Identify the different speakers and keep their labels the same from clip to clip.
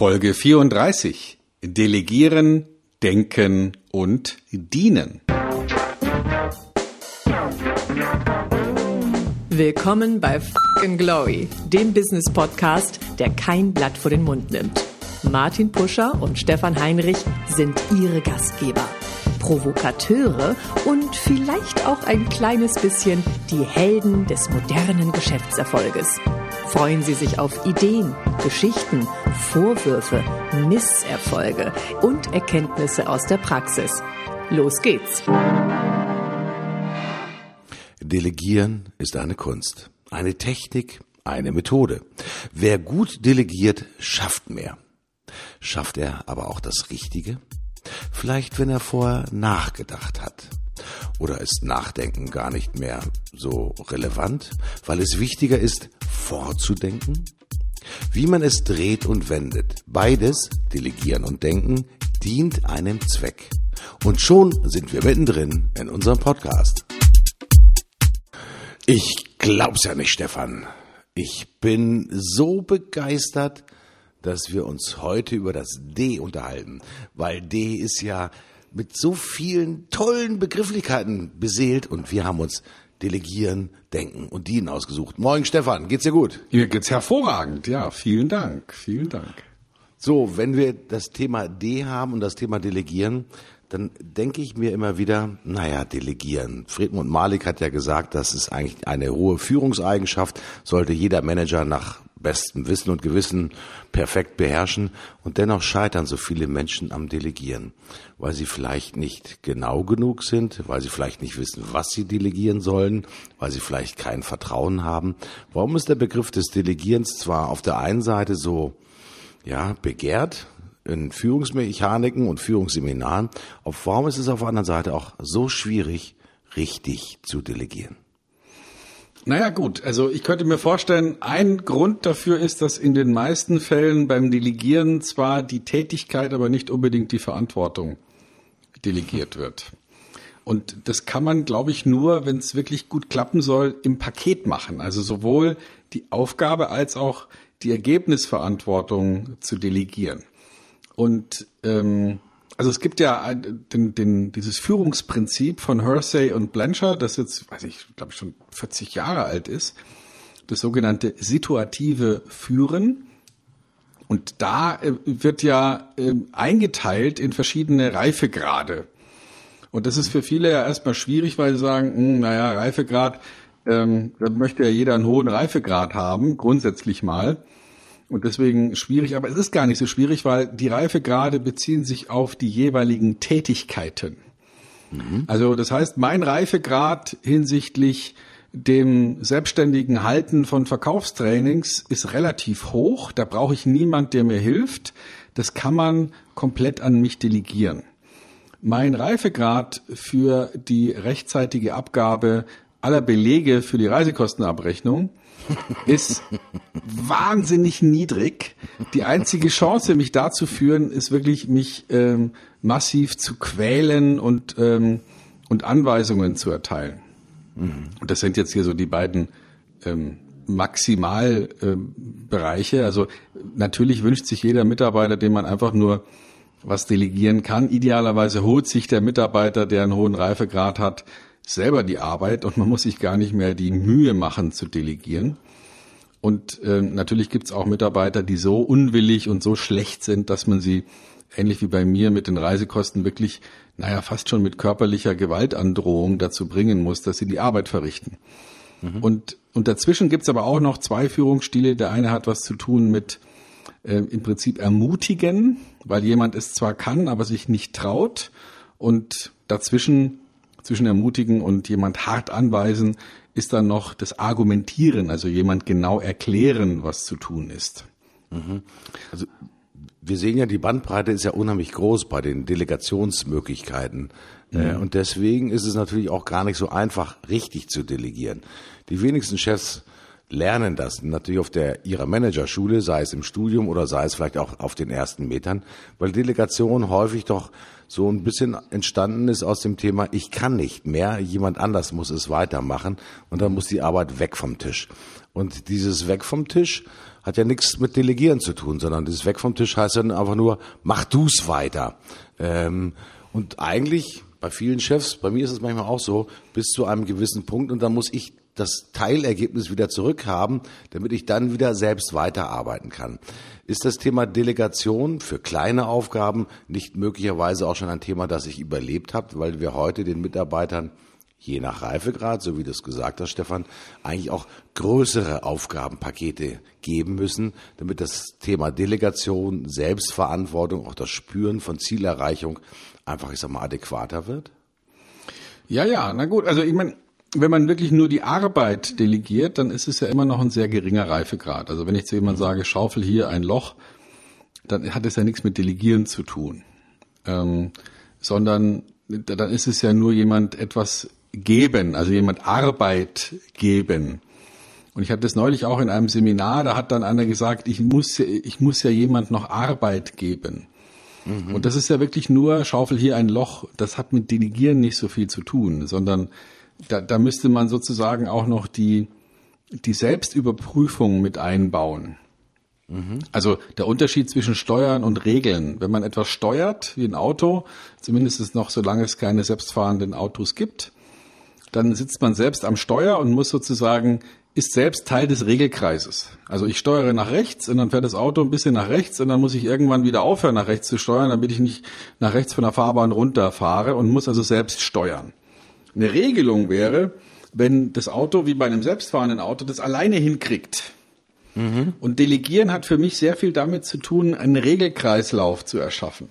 Speaker 1: Folge 34. Delegieren, Denken und Dienen.
Speaker 2: Willkommen bei Fucking Glory, dem Business Podcast, der kein Blatt vor den Mund nimmt. Martin Puscher und Stefan Heinrich sind ihre Gastgeber. Provokateure und vielleicht auch ein kleines bisschen die Helden des modernen Geschäftserfolges. Freuen Sie sich auf Ideen, Geschichten, Vorwürfe, Misserfolge und Erkenntnisse aus der Praxis. Los geht's!
Speaker 3: Delegieren ist eine Kunst, eine Technik, eine Methode. Wer gut delegiert, schafft mehr. Schafft er aber auch das Richtige? Vielleicht, wenn er vorher nachgedacht hat. Oder ist Nachdenken gar nicht mehr so relevant, weil es wichtiger ist, vorzudenken? Wie man es dreht und wendet, beides, Delegieren und Denken, dient einem Zweck. Und schon sind wir mittendrin in unserem Podcast. Ich glaub's ja nicht, Stefan. Ich bin so begeistert, dass wir uns heute über das D unterhalten, weil D ist ja mit so vielen tollen Begrifflichkeiten beseelt und wir haben uns Delegieren, Denken und Dienen ausgesucht. Moin Stefan, geht's dir gut?
Speaker 1: Mir geht's hervorragend. Ja, vielen Dank. Vielen Dank.
Speaker 3: So, wenn wir das Thema D haben und das Thema Delegieren, dann denke ich mir immer wieder, naja, delegieren. Friedmund Malik hat ja gesagt, das ist eigentlich eine hohe Führungseigenschaft, sollte jeder Manager nach bestem Wissen und Gewissen perfekt beherrschen und dennoch scheitern so viele Menschen am Delegieren, weil sie vielleicht nicht genau genug sind, weil sie vielleicht nicht wissen, was sie delegieren sollen, weil sie vielleicht kein Vertrauen haben. Warum ist der Begriff des Delegierens zwar auf der einen Seite so, ja, begehrt, in Führungsmechaniken und Führungsseminaren, auf warum ist es auf der anderen Seite auch so schwierig, richtig zu delegieren?
Speaker 1: Naja gut, also ich könnte mir vorstellen, ein Grund dafür ist, dass in den meisten Fällen beim Delegieren zwar die Tätigkeit, aber nicht unbedingt die Verantwortung delegiert wird. Und das kann man, glaube ich, nur, wenn es wirklich gut klappen soll, im Paket machen. Also sowohl die Aufgabe als auch die Ergebnisverantwortung zu delegieren. Und ähm, also es gibt ja den, den, dieses Führungsprinzip von Hersey und Blanchard, das jetzt, weiß ich, glaube ich schon 40 Jahre alt ist, das sogenannte situative Führen. Und da äh, wird ja äh, eingeteilt in verschiedene Reifegrade. Und das ist für viele ja erstmal schwierig, weil sie sagen, mh, hm, naja, Reifegrad, ähm, da möchte ja jeder einen hohen Reifegrad haben, grundsätzlich mal. Und deswegen schwierig, aber es ist gar nicht so schwierig, weil die Reifegrade beziehen sich auf die jeweiligen Tätigkeiten. Mhm. Also das heißt, mein Reifegrad hinsichtlich dem selbstständigen Halten von Verkaufstrainings ist relativ hoch. Da brauche ich niemand, der mir hilft. Das kann man komplett an mich delegieren. Mein Reifegrad für die rechtzeitige Abgabe aller Belege für die Reisekostenabrechnung ist wahnsinnig niedrig. Die einzige Chance, mich da zu führen, ist wirklich, mich ähm, massiv zu quälen und, ähm, und Anweisungen zu erteilen. Mhm. Und das sind jetzt hier so die beiden ähm, Maximalbereiche. Ähm, also natürlich wünscht sich jeder Mitarbeiter, dem man einfach nur was delegieren kann. Idealerweise holt sich der Mitarbeiter, der einen hohen Reifegrad hat, selber die Arbeit und man muss sich gar nicht mehr die Mühe machen zu delegieren. Und äh, natürlich gibt's auch Mitarbeiter, die so unwillig und so schlecht sind, dass man sie, ähnlich wie bei mir mit den Reisekosten, wirklich, naja, fast schon mit körperlicher Gewaltandrohung dazu bringen muss, dass sie die Arbeit verrichten. Mhm. Und, und dazwischen gibt's aber auch noch zwei Führungsstile. Der eine hat was zu tun mit äh, im Prinzip ermutigen, weil jemand es zwar kann, aber sich nicht traut. Und dazwischen zwischen ermutigen und jemand hart anweisen, ist dann noch das Argumentieren, also jemand genau erklären, was zu tun ist.
Speaker 3: Mhm. Also wir sehen ja, die Bandbreite ist ja unheimlich groß bei den Delegationsmöglichkeiten. Mhm. Und deswegen ist es natürlich auch gar nicht so einfach, richtig zu delegieren. Die wenigsten Chefs lernen das natürlich auf der ihrer Managerschule, sei es im Studium oder sei es vielleicht auch auf den ersten Metern, weil Delegation häufig doch so ein bisschen entstanden ist aus dem Thema, ich kann nicht mehr, jemand anders muss es weitermachen und dann muss die Arbeit weg vom Tisch. Und dieses Weg vom Tisch hat ja nichts mit Delegieren zu tun, sondern dieses Weg vom Tisch heißt dann einfach nur, mach du's weiter. Ähm, und eigentlich bei vielen Chefs, bei mir ist es manchmal auch so, bis zu einem gewissen Punkt und dann muss ich das Teilergebnis wieder zurückhaben, damit ich dann wieder selbst weiterarbeiten kann. Ist das Thema Delegation für kleine Aufgaben nicht möglicherweise auch schon ein Thema, das ich überlebt habe, weil wir heute den Mitarbeitern je nach Reifegrad, so wie du es gesagt hast, Stefan, eigentlich auch größere Aufgabenpakete geben müssen, damit das Thema Delegation, Selbstverantwortung, auch das Spüren von Zielerreichung einfach, ich sag mal, adäquater wird?
Speaker 1: Ja, ja, na gut, also ich meine, wenn man wirklich nur die Arbeit delegiert, dann ist es ja immer noch ein sehr geringer Reifegrad. Also wenn ich zu jemandem sage, schaufel hier ein Loch, dann hat es ja nichts mit Delegieren zu tun, ähm, sondern dann ist es ja nur jemand etwas geben, also jemand Arbeit geben. Und ich hatte das neulich auch in einem Seminar, da hat dann einer gesagt, ich muss, ich muss ja jemand noch Arbeit geben. Mhm. Und das ist ja wirklich nur, schaufel hier ein Loch, das hat mit Delegieren nicht so viel zu tun, sondern da, da müsste man sozusagen auch noch die, die Selbstüberprüfung mit einbauen. Also der Unterschied zwischen Steuern und Regeln. Wenn man etwas steuert, wie ein Auto, zumindest noch, solange es keine selbstfahrenden Autos gibt, dann sitzt man selbst am Steuer und muss sozusagen ist selbst Teil des Regelkreises. Also ich steuere nach rechts und dann fährt das Auto ein bisschen nach rechts und dann muss ich irgendwann wieder aufhören, nach rechts zu steuern, damit ich nicht nach rechts von der Fahrbahn runterfahre und muss also selbst steuern. Eine Regelung wäre, wenn das Auto wie bei einem selbstfahrenden Auto das alleine hinkriegt. Mhm. Und Delegieren hat für mich sehr viel damit zu tun, einen Regelkreislauf zu erschaffen.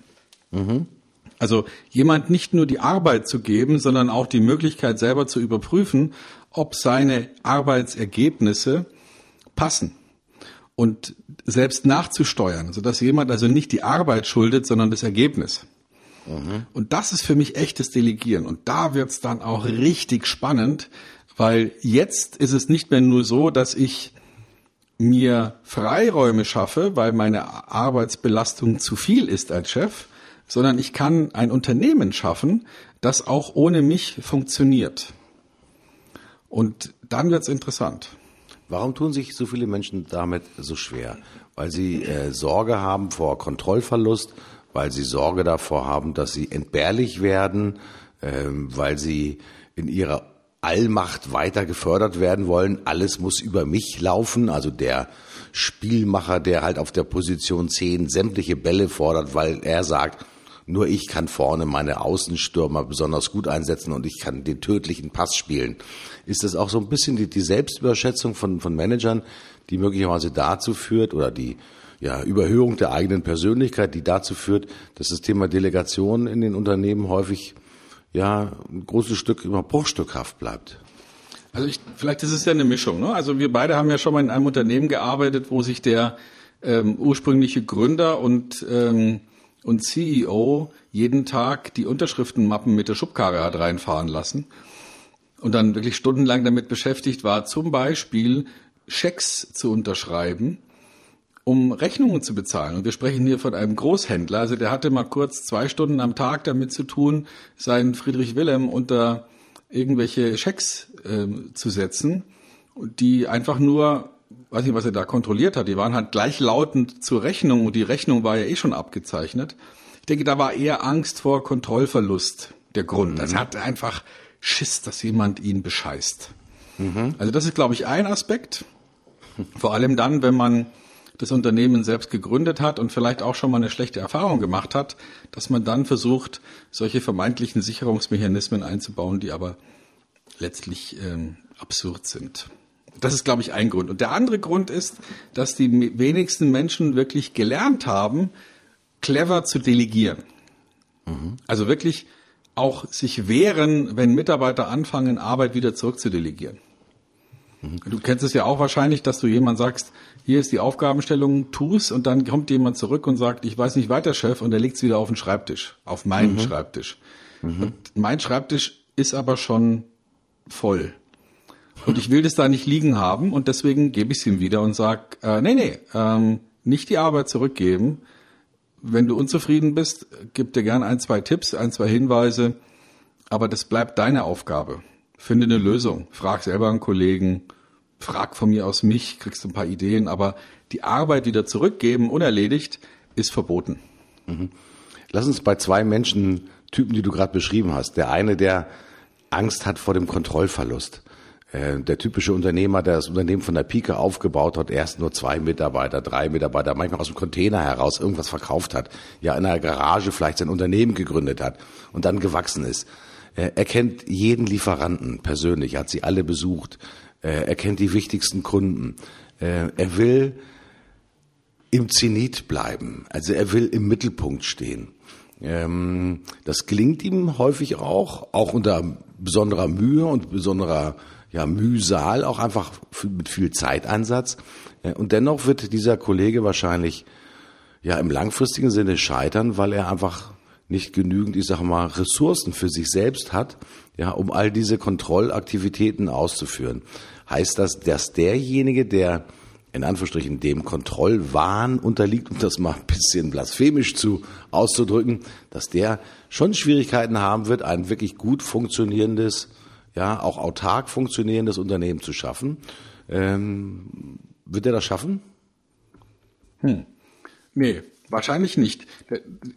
Speaker 1: Mhm. Also jemand nicht nur die Arbeit zu geben, sondern auch die Möglichkeit selber zu überprüfen, ob seine Arbeitsergebnisse passen und selbst nachzusteuern, sodass jemand also nicht die Arbeit schuldet, sondern das Ergebnis. Mhm. Und das ist für mich echtes Delegieren. Und da wird's dann auch richtig spannend, weil jetzt ist es nicht mehr nur so, dass ich mir Freiräume schaffe, weil meine Arbeitsbelastung zu viel ist als Chef, sondern ich kann ein Unternehmen schaffen, das auch ohne mich funktioniert. Und dann wird's interessant.
Speaker 3: Warum tun sich so viele Menschen damit so schwer? Weil sie äh, Sorge haben vor Kontrollverlust, weil sie Sorge davor haben, dass sie entbehrlich werden, ähm, weil sie in ihrer Allmacht weiter gefördert werden wollen. Alles muss über mich laufen. Also der Spielmacher, der halt auf der Position 10 sämtliche Bälle fordert, weil er sagt, nur ich kann vorne meine Außenstürmer besonders gut einsetzen und ich kann den tödlichen Pass spielen. Ist das auch so ein bisschen die, die Selbstüberschätzung von, von Managern, die möglicherweise dazu führt oder die ja, Überhöhung der eigenen Persönlichkeit, die dazu führt, dass das Thema Delegation in den Unternehmen häufig ja ein großes Stück immer bruchstückhaft bleibt.
Speaker 1: Also ich, vielleicht ist es ja eine Mischung. Ne? Also wir beide haben ja schon mal in einem Unternehmen gearbeitet, wo sich der ähm, ursprüngliche Gründer und ähm, und CEO jeden Tag die Unterschriftenmappen mit der Schubkarre hat reinfahren lassen und dann wirklich stundenlang damit beschäftigt war, zum Beispiel Schecks zu unterschreiben um Rechnungen zu bezahlen. Und wir sprechen hier von einem Großhändler. Also der hatte mal kurz zwei Stunden am Tag damit zu tun, seinen Friedrich Wilhelm unter irgendwelche Schecks äh, zu setzen, die einfach nur, weiß nicht, was er da kontrolliert hat, die waren halt gleichlautend zur Rechnung und die Rechnung war ja eh schon abgezeichnet. Ich denke, da war eher Angst vor Kontrollverlust der Grund. Mhm. Also er hatte einfach Schiss, dass jemand ihn bescheißt. Mhm. Also das ist, glaube ich, ein Aspekt. Vor allem dann, wenn man das Unternehmen selbst gegründet hat und vielleicht auch schon mal eine schlechte Erfahrung gemacht hat, dass man dann versucht, solche vermeintlichen Sicherungsmechanismen einzubauen, die aber letztlich ähm, absurd sind. Das ist, glaube ich, ein Grund. Und der andere Grund ist, dass die wenigsten Menschen wirklich gelernt haben, clever zu delegieren. Mhm. Also wirklich auch sich wehren, wenn Mitarbeiter anfangen, Arbeit wieder zurückzudelegieren. Mhm. Du kennst es ja auch wahrscheinlich, dass du jemand sagst, hier ist die Aufgabenstellung, tu's und dann kommt jemand zurück und sagt, ich weiß nicht weiter, Chef, und er legt es wieder auf den Schreibtisch, auf meinen mhm. Schreibtisch. Mhm. Mein Schreibtisch ist aber schon voll. Und ich will das da nicht liegen haben und deswegen gebe ich es ihm wieder und sag, äh, nee, nee, ähm, nicht die Arbeit zurückgeben. Wenn du unzufrieden bist, gib dir gern ein, zwei Tipps, ein, zwei Hinweise, aber das bleibt deine Aufgabe. Finde eine Lösung. Frag selber einen Kollegen, frag von mir aus mich, kriegst du ein paar Ideen, aber die Arbeit wieder zurückgeben, unerledigt, ist verboten.
Speaker 3: Mhm. Lass uns bei zwei Menschentypen, die du gerade beschrieben hast. Der eine, der Angst hat vor dem Kontrollverlust. Äh, der typische Unternehmer, der das Unternehmen von der Pike aufgebaut hat, erst nur zwei Mitarbeiter, drei Mitarbeiter, manchmal aus dem Container heraus irgendwas verkauft hat, ja in einer Garage vielleicht sein Unternehmen gegründet hat und dann gewachsen ist. Er kennt jeden Lieferanten persönlich, hat sie alle besucht, er kennt die wichtigsten Kunden. Er will im Zenit bleiben, also er will im Mittelpunkt stehen. Ähm, das gelingt ihm häufig auch, auch unter besonderer Mühe und besonderer ja, Mühsal, auch einfach mit viel Zeiteinsatz. Und dennoch wird dieser Kollege wahrscheinlich ja im langfristigen Sinne scheitern, weil er einfach nicht genügend, ich sage mal, Ressourcen für sich selbst hat, ja, um all diese Kontrollaktivitäten auszuführen. Heißt das, dass derjenige, der in Anführungsstrichen dem Kontrollwahn unterliegt, um das mal ein bisschen blasphemisch zu auszudrücken, dass der schon Schwierigkeiten haben wird, ein wirklich gut funktionierendes, ja, auch autark funktionierendes Unternehmen zu schaffen. Ähm, wird er das schaffen?
Speaker 1: Hm. Nee, wahrscheinlich nicht.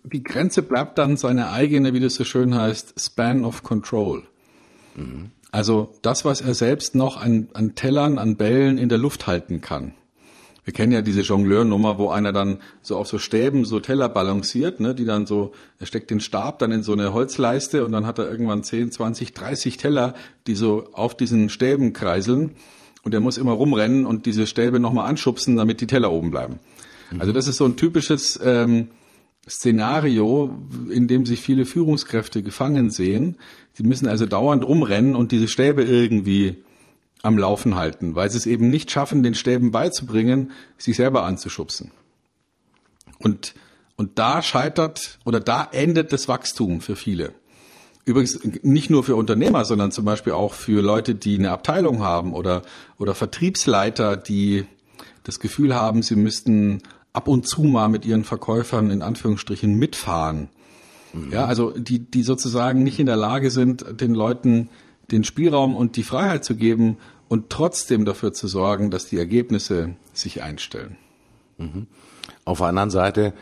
Speaker 1: Die Grenze bleibt dann seine eigene, wie das so schön heißt, Span of Control. Mhm. Also das, was er selbst noch an, an Tellern, an Bällen in der Luft halten kann. Wir kennen ja diese Jongleur-Nummer, wo einer dann so auf so Stäben so Teller balanciert, ne, die dann so, er steckt den Stab dann in so eine Holzleiste und dann hat er irgendwann 10, 20, 30 Teller, die so auf diesen Stäben kreiseln und er muss immer rumrennen und diese Stäbe nochmal anschubsen, damit die Teller oben bleiben. Mhm. Also das ist so ein typisches ähm, Szenario, in dem sich viele Führungskräfte gefangen sehen. Sie müssen also dauernd rumrennen und diese Stäbe irgendwie am Laufen halten, weil sie es eben nicht schaffen, den Stäben beizubringen, sich selber anzuschubsen. Und, und da scheitert oder da endet das Wachstum für viele. Übrigens nicht nur für Unternehmer, sondern zum Beispiel auch für Leute, die eine Abteilung haben oder, oder Vertriebsleiter, die das Gefühl haben, sie müssten ab und zu mal mit ihren Verkäufern in Anführungsstrichen mitfahren. Mhm. Ja, also die, die sozusagen nicht in der Lage sind, den Leuten den Spielraum und die Freiheit zu geben und trotzdem dafür zu sorgen, dass die Ergebnisse sich einstellen.
Speaker 3: Mhm. Auf der anderen Seite,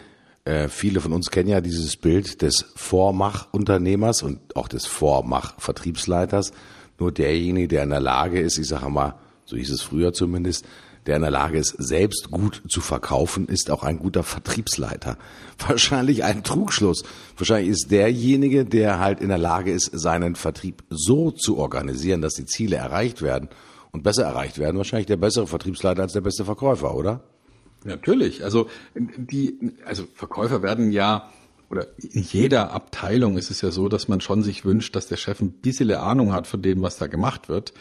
Speaker 3: äh, viele von uns kennen ja dieses Bild des Vormachunternehmers und auch des Vormachvertriebsleiters. Nur derjenige, der in der Lage ist, ich sage mal, so hieß es früher zumindest, der in der Lage ist, selbst gut zu verkaufen, ist auch ein guter Vertriebsleiter. Wahrscheinlich ein Trugschluss. Wahrscheinlich ist derjenige, der halt in der Lage ist, seinen Vertrieb so zu organisieren, dass die Ziele erreicht werden und besser erreicht werden, wahrscheinlich der bessere Vertriebsleiter als der beste Verkäufer, oder?
Speaker 1: Natürlich. Also die, also Verkäufer werden ja oder in jeder Abteilung ist es ja so, dass man schon sich wünscht, dass der Chef ein bisschen Ahnung hat von dem, was da gemacht wird.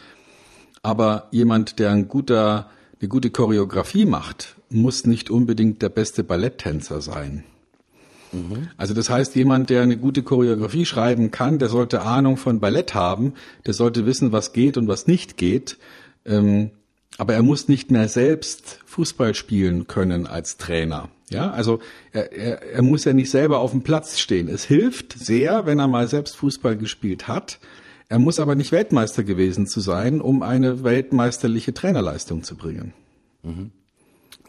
Speaker 1: Aber jemand, der ein guter eine gute Choreografie macht, muss nicht unbedingt der beste Balletttänzer sein. Also das heißt, jemand, der eine gute Choreografie schreiben kann, der sollte Ahnung von Ballett haben, der sollte wissen, was geht und was nicht geht. Ähm, aber er muss nicht mehr selbst Fußball spielen können als Trainer. Ja, also er, er, er muss ja nicht selber auf dem Platz stehen. Es hilft sehr, wenn er mal selbst Fußball gespielt hat. Er muss aber nicht Weltmeister gewesen zu sein, um eine weltmeisterliche Trainerleistung zu bringen.
Speaker 3: Mhm.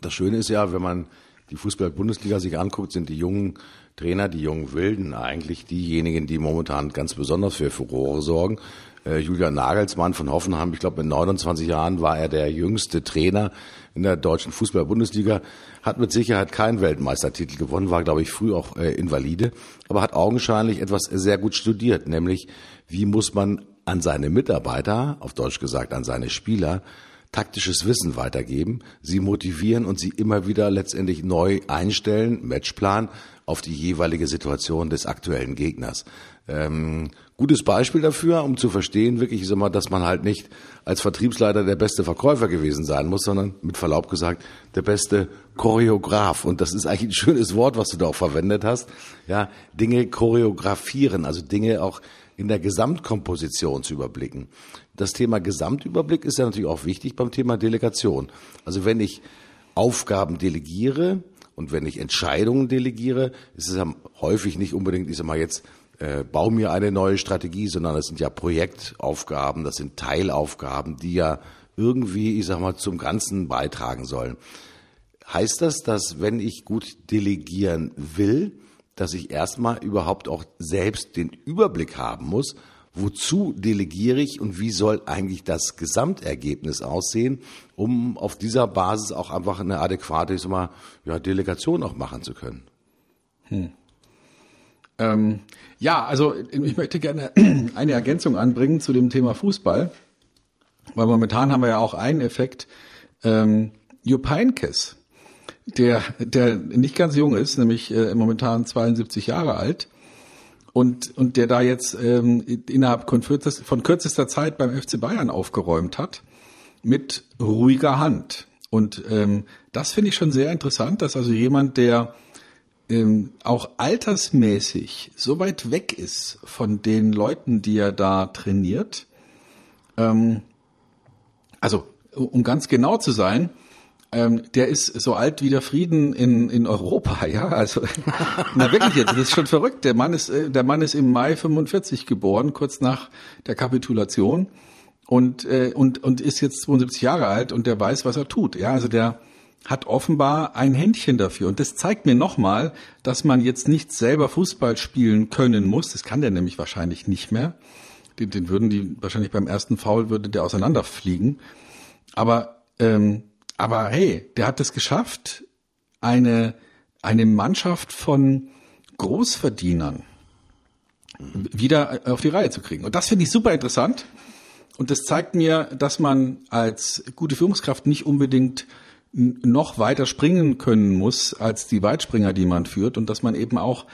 Speaker 3: Das Schöne ist ja, wenn man die Fußball-Bundesliga sich anguckt, sind die jungen Trainer, die jungen Wilden eigentlich diejenigen, die momentan ganz besonders für Furore sorgen. Äh, Julian Nagelsmann von Hoffenheim, ich glaube mit 29 Jahren war er der jüngste Trainer in der deutschen Fußball-Bundesliga, hat mit Sicherheit keinen Weltmeistertitel gewonnen, war glaube ich früh auch äh, Invalide, aber hat augenscheinlich etwas sehr gut studiert, nämlich wie muss man an seine Mitarbeiter, auf Deutsch gesagt an seine Spieler, taktisches Wissen weitergeben, sie motivieren und sie immer wieder letztendlich neu einstellen, Matchplan auf die jeweilige Situation des aktuellen Gegners. Ähm, gutes Beispiel dafür, um zu verstehen, wirklich, sag mal, dass man halt nicht als Vertriebsleiter der beste Verkäufer gewesen sein muss, sondern mit Verlaub gesagt der beste Choreograf. Und das ist eigentlich ein schönes Wort, was du da auch verwendet hast. Ja, Dinge choreografieren, also Dinge auch in der Gesamtkomposition zu überblicken. Das Thema Gesamtüberblick ist ja natürlich auch wichtig beim Thema Delegation. Also wenn ich Aufgaben delegiere und wenn ich Entscheidungen delegiere, ist es ja häufig nicht unbedingt, ich sag mal jetzt, äh, bau mir eine neue Strategie, sondern das sind ja Projektaufgaben, das sind Teilaufgaben, die ja irgendwie, ich sag mal, zum Ganzen beitragen sollen. Heißt das, dass wenn ich gut delegieren will, dass ich erstmal überhaupt auch selbst den Überblick haben muss, wozu delegiere ich und wie soll eigentlich das Gesamtergebnis aussehen, um auf dieser Basis auch einfach eine adäquate ich sag mal, ja, Delegation auch machen zu können? Hm.
Speaker 1: Ähm, ja, also ich möchte gerne eine Ergänzung anbringen zu dem Thema Fußball, weil momentan haben wir ja auch einen Effekt. Ähm, Jupp Heynckes, der, der nicht ganz jung ist, nämlich äh, momentan 72 Jahre alt, und, und der da jetzt ähm, innerhalb von kürzester, von kürzester Zeit beim FC Bayern aufgeräumt hat, mit ruhiger Hand. Und ähm, das finde ich schon sehr interessant, dass also jemand, der ähm, auch altersmäßig so weit weg ist von den Leuten, die er da trainiert, ähm, also um ganz genau zu sein, ähm, der ist so alt wie der Frieden in, in Europa, ja. Also na wirklich jetzt, das ist schon verrückt. Der Mann ist, äh, der Mann ist im Mai 45 geboren, kurz nach der Kapitulation und äh, und und ist jetzt 72 Jahre alt und der weiß, was er tut. Ja, also der hat offenbar ein Händchen dafür. Und das zeigt mir nochmal, dass man jetzt nicht selber Fußball spielen können muss. Das kann der nämlich wahrscheinlich nicht mehr. Den, den würden die wahrscheinlich beim ersten Foul würde der auseinanderfliegen. Aber ähm, aber hey, der hat es geschafft, eine, eine Mannschaft von Großverdienern wieder auf die Reihe zu kriegen. Und das finde ich super interessant. Und das zeigt mir, dass man als gute Führungskraft nicht unbedingt noch weiter springen können muss als die Weitspringer, die man führt. Und dass man eben auch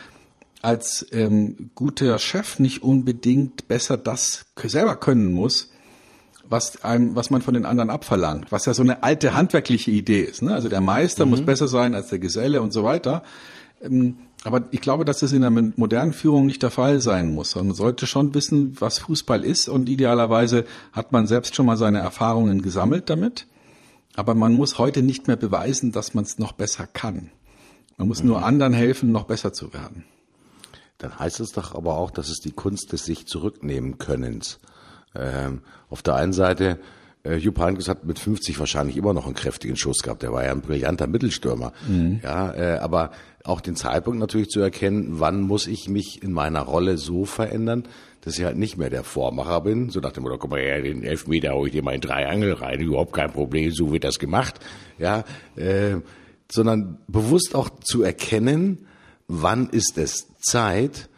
Speaker 1: als ähm, guter Chef nicht unbedingt besser das selber können muss, was einem, was man von den anderen abverlangt, was ja so eine alte handwerkliche Idee ist. Ne? Also der Meister mhm. muss besser sein als der Geselle und so weiter. Ähm, aber ich glaube, dass das in der modernen Führung nicht der Fall sein muss. Man sollte schon wissen, was Fußball ist und idealerweise hat man selbst schon mal seine Erfahrungen gesammelt damit. Aber man muss heute nicht mehr beweisen, dass man es noch besser kann. Man muss mhm. nur anderen helfen, noch besser zu werden.
Speaker 3: Dann heißt es doch aber auch, dass es die Kunst des sich zurücknehmen Könnens. Ähm, auf der einen Seite, äh, Jupp Heynckes hat mit 50 wahrscheinlich immer noch einen kräftigen Schuss gehabt. Der war ja ein brillanter Mittelstürmer. Mhm. Ja, äh, aber auch den Zeitpunkt natürlich zu erkennen, wann muss ich mich in meiner Rolle so verändern, dass ich halt nicht mehr der Vormacher bin. So nach dem Motto, komm mal her, den Elfmeter hole ich dir mal in drei Angel rein, überhaupt kein Problem, so wird das gemacht. Ja, äh, sondern bewusst auch zu erkennen, wann ist es Zeit,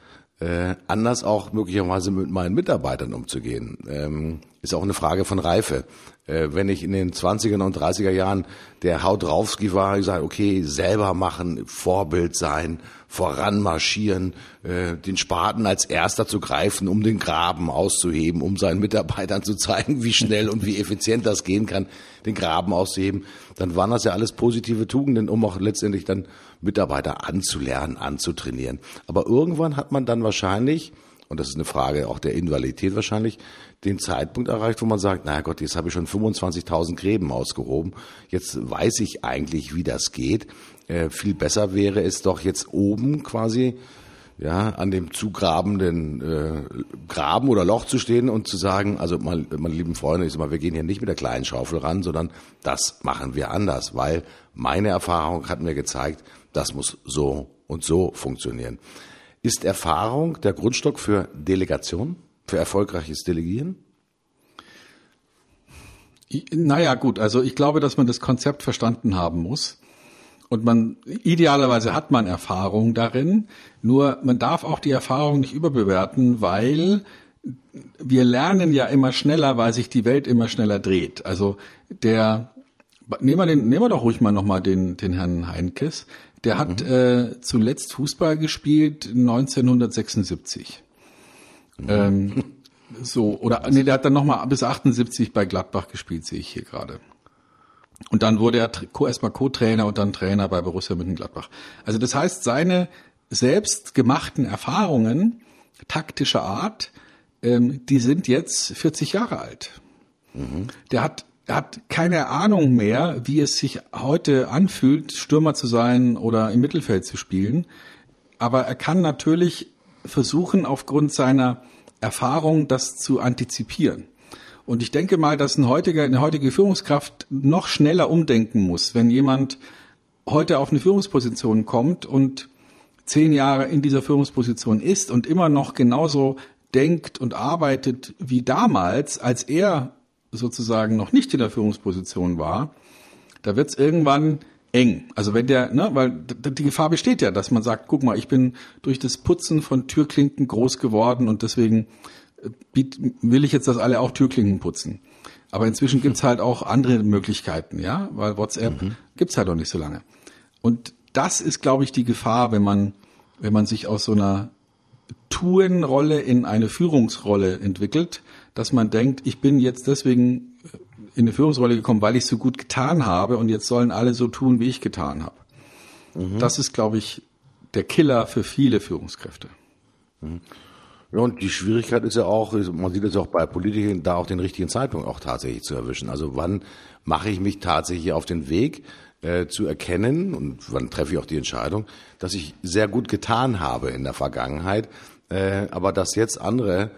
Speaker 3: äh, anders auch möglicherweise mit meinen Mitarbeitern umzugehen. Ähm, ist auch eine Frage von Reife. Äh, wenn ich in den 20er und 30er Jahren der Haut draufski war, ich sage, okay, selber machen, Vorbild sein, voranmarschieren, äh, den Spaten als erster zu greifen, um den Graben auszuheben, um seinen Mitarbeitern zu zeigen, wie schnell und wie effizient das gehen kann, den Graben auszuheben, dann waren das ja alles positive Tugenden, um auch letztendlich dann Mitarbeiter anzulernen, anzutrainieren. Aber irgendwann hat man dann wahrscheinlich, und das ist eine Frage auch der Invalidität wahrscheinlich, den Zeitpunkt erreicht, wo man sagt, na Gott, jetzt habe ich schon 25.000 Gräben ausgehoben, jetzt weiß ich eigentlich, wie das geht. Äh, viel besser wäre es doch jetzt oben quasi ja, an dem zugrabenden äh, Graben oder Loch zu stehen und zu sagen, also mal, meine lieben Freunde, ich sag mal, wir gehen hier nicht mit der kleinen Schaufel ran, sondern das machen wir anders, weil meine Erfahrung hat mir gezeigt, das muss so und so funktionieren. Ist Erfahrung der Grundstock für Delegation, für erfolgreiches Delegieren?
Speaker 1: Naja, gut, also ich glaube, dass man das Konzept verstanden haben muss. Und man, idealerweise hat man Erfahrung darin, nur man darf auch die Erfahrung nicht überbewerten, weil wir lernen ja immer schneller, weil sich die Welt immer schneller dreht. Also der, nehmen wir, den, nehmen wir doch ruhig mal nochmal den, den Herrn Heinkes. Der hat mhm. äh, zuletzt Fußball gespielt 1976. Mhm. Ähm, so, oder nee, der hat dann nochmal bis 78 bei Gladbach gespielt, sehe ich hier gerade. Und dann wurde er erstmal Co-Trainer und dann Trainer bei Borussia Mönchengladbach. Also das heißt, seine selbst gemachten Erfahrungen taktischer Art, ähm, die sind jetzt 40 Jahre alt. Mhm. Der hat er hat keine Ahnung mehr, wie es sich heute anfühlt, Stürmer zu sein oder im Mittelfeld zu spielen. Aber er kann natürlich versuchen, aufgrund seiner Erfahrung das zu antizipieren. Und ich denke mal, dass ein heutiger, eine heutige Führungskraft noch schneller umdenken muss, wenn jemand heute auf eine Führungsposition kommt und zehn Jahre in dieser Führungsposition ist und immer noch genauso denkt und arbeitet wie damals, als er sozusagen noch nicht in der Führungsposition war, da wird es irgendwann eng. Also wenn der, ne, weil die Gefahr besteht ja, dass man sagt, guck mal, ich bin durch das Putzen von Türklinken groß geworden und deswegen äh, will ich jetzt, dass alle auch Türklinken putzen. Aber inzwischen gibt's halt auch andere Möglichkeiten, ja, weil WhatsApp mhm. gibt's halt noch nicht so lange. Und das ist, glaube ich, die Gefahr, wenn man, wenn man sich aus so einer Tun-Rolle in eine Führungsrolle entwickelt, dass man denkt, ich bin jetzt deswegen in eine Führungsrolle gekommen, weil ich so gut getan habe und jetzt sollen alle so tun, wie ich getan habe. Mhm. Das ist, glaube ich, der Killer für viele Führungskräfte.
Speaker 3: Mhm. Ja, und die Schwierigkeit ist ja auch, man sieht es auch bei Politikern, da auch den richtigen Zeitpunkt auch tatsächlich zu erwischen. Also wann mache ich mich tatsächlich auf den Weg, äh, zu erkennen und wann treffe ich auch die Entscheidung, dass ich sehr gut getan habe in der Vergangenheit, äh, aber dass jetzt andere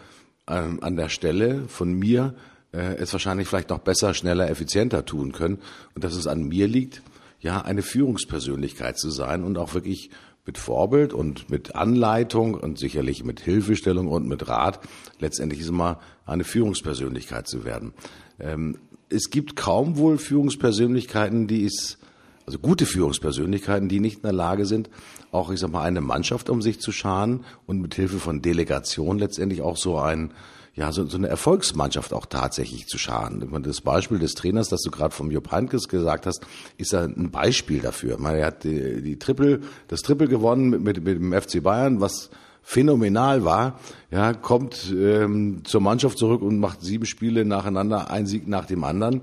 Speaker 3: äh, an der Stelle von mir äh, es wahrscheinlich vielleicht noch besser, schneller, effizienter tun können und dass es an mir liegt, ja, eine Führungspersönlichkeit zu sein und auch wirklich mit Vorbild und mit Anleitung und sicherlich mit Hilfestellung und mit Rat letztendlich ist immer eine Führungspersönlichkeit zu werden. Ähm, es gibt kaum wohl Führungspersönlichkeiten, die es also gute Führungspersönlichkeiten, die nicht in der Lage sind, auch, ich sag mal, eine Mannschaft um sich zu scharen und mit Hilfe von Delegation letztendlich auch so ein, ja, so, so eine Erfolgsmannschaft auch tatsächlich zu scharen. Das Beispiel des Trainers, das du gerade vom Jupp Heynckes gesagt hast, ist ein Beispiel dafür. Er hat die, die Triple, das Triple gewonnen mit, mit, mit dem FC Bayern, was phänomenal war, ja, kommt ähm, zur Mannschaft zurück und macht sieben Spiele nacheinander, ein Sieg nach dem anderen.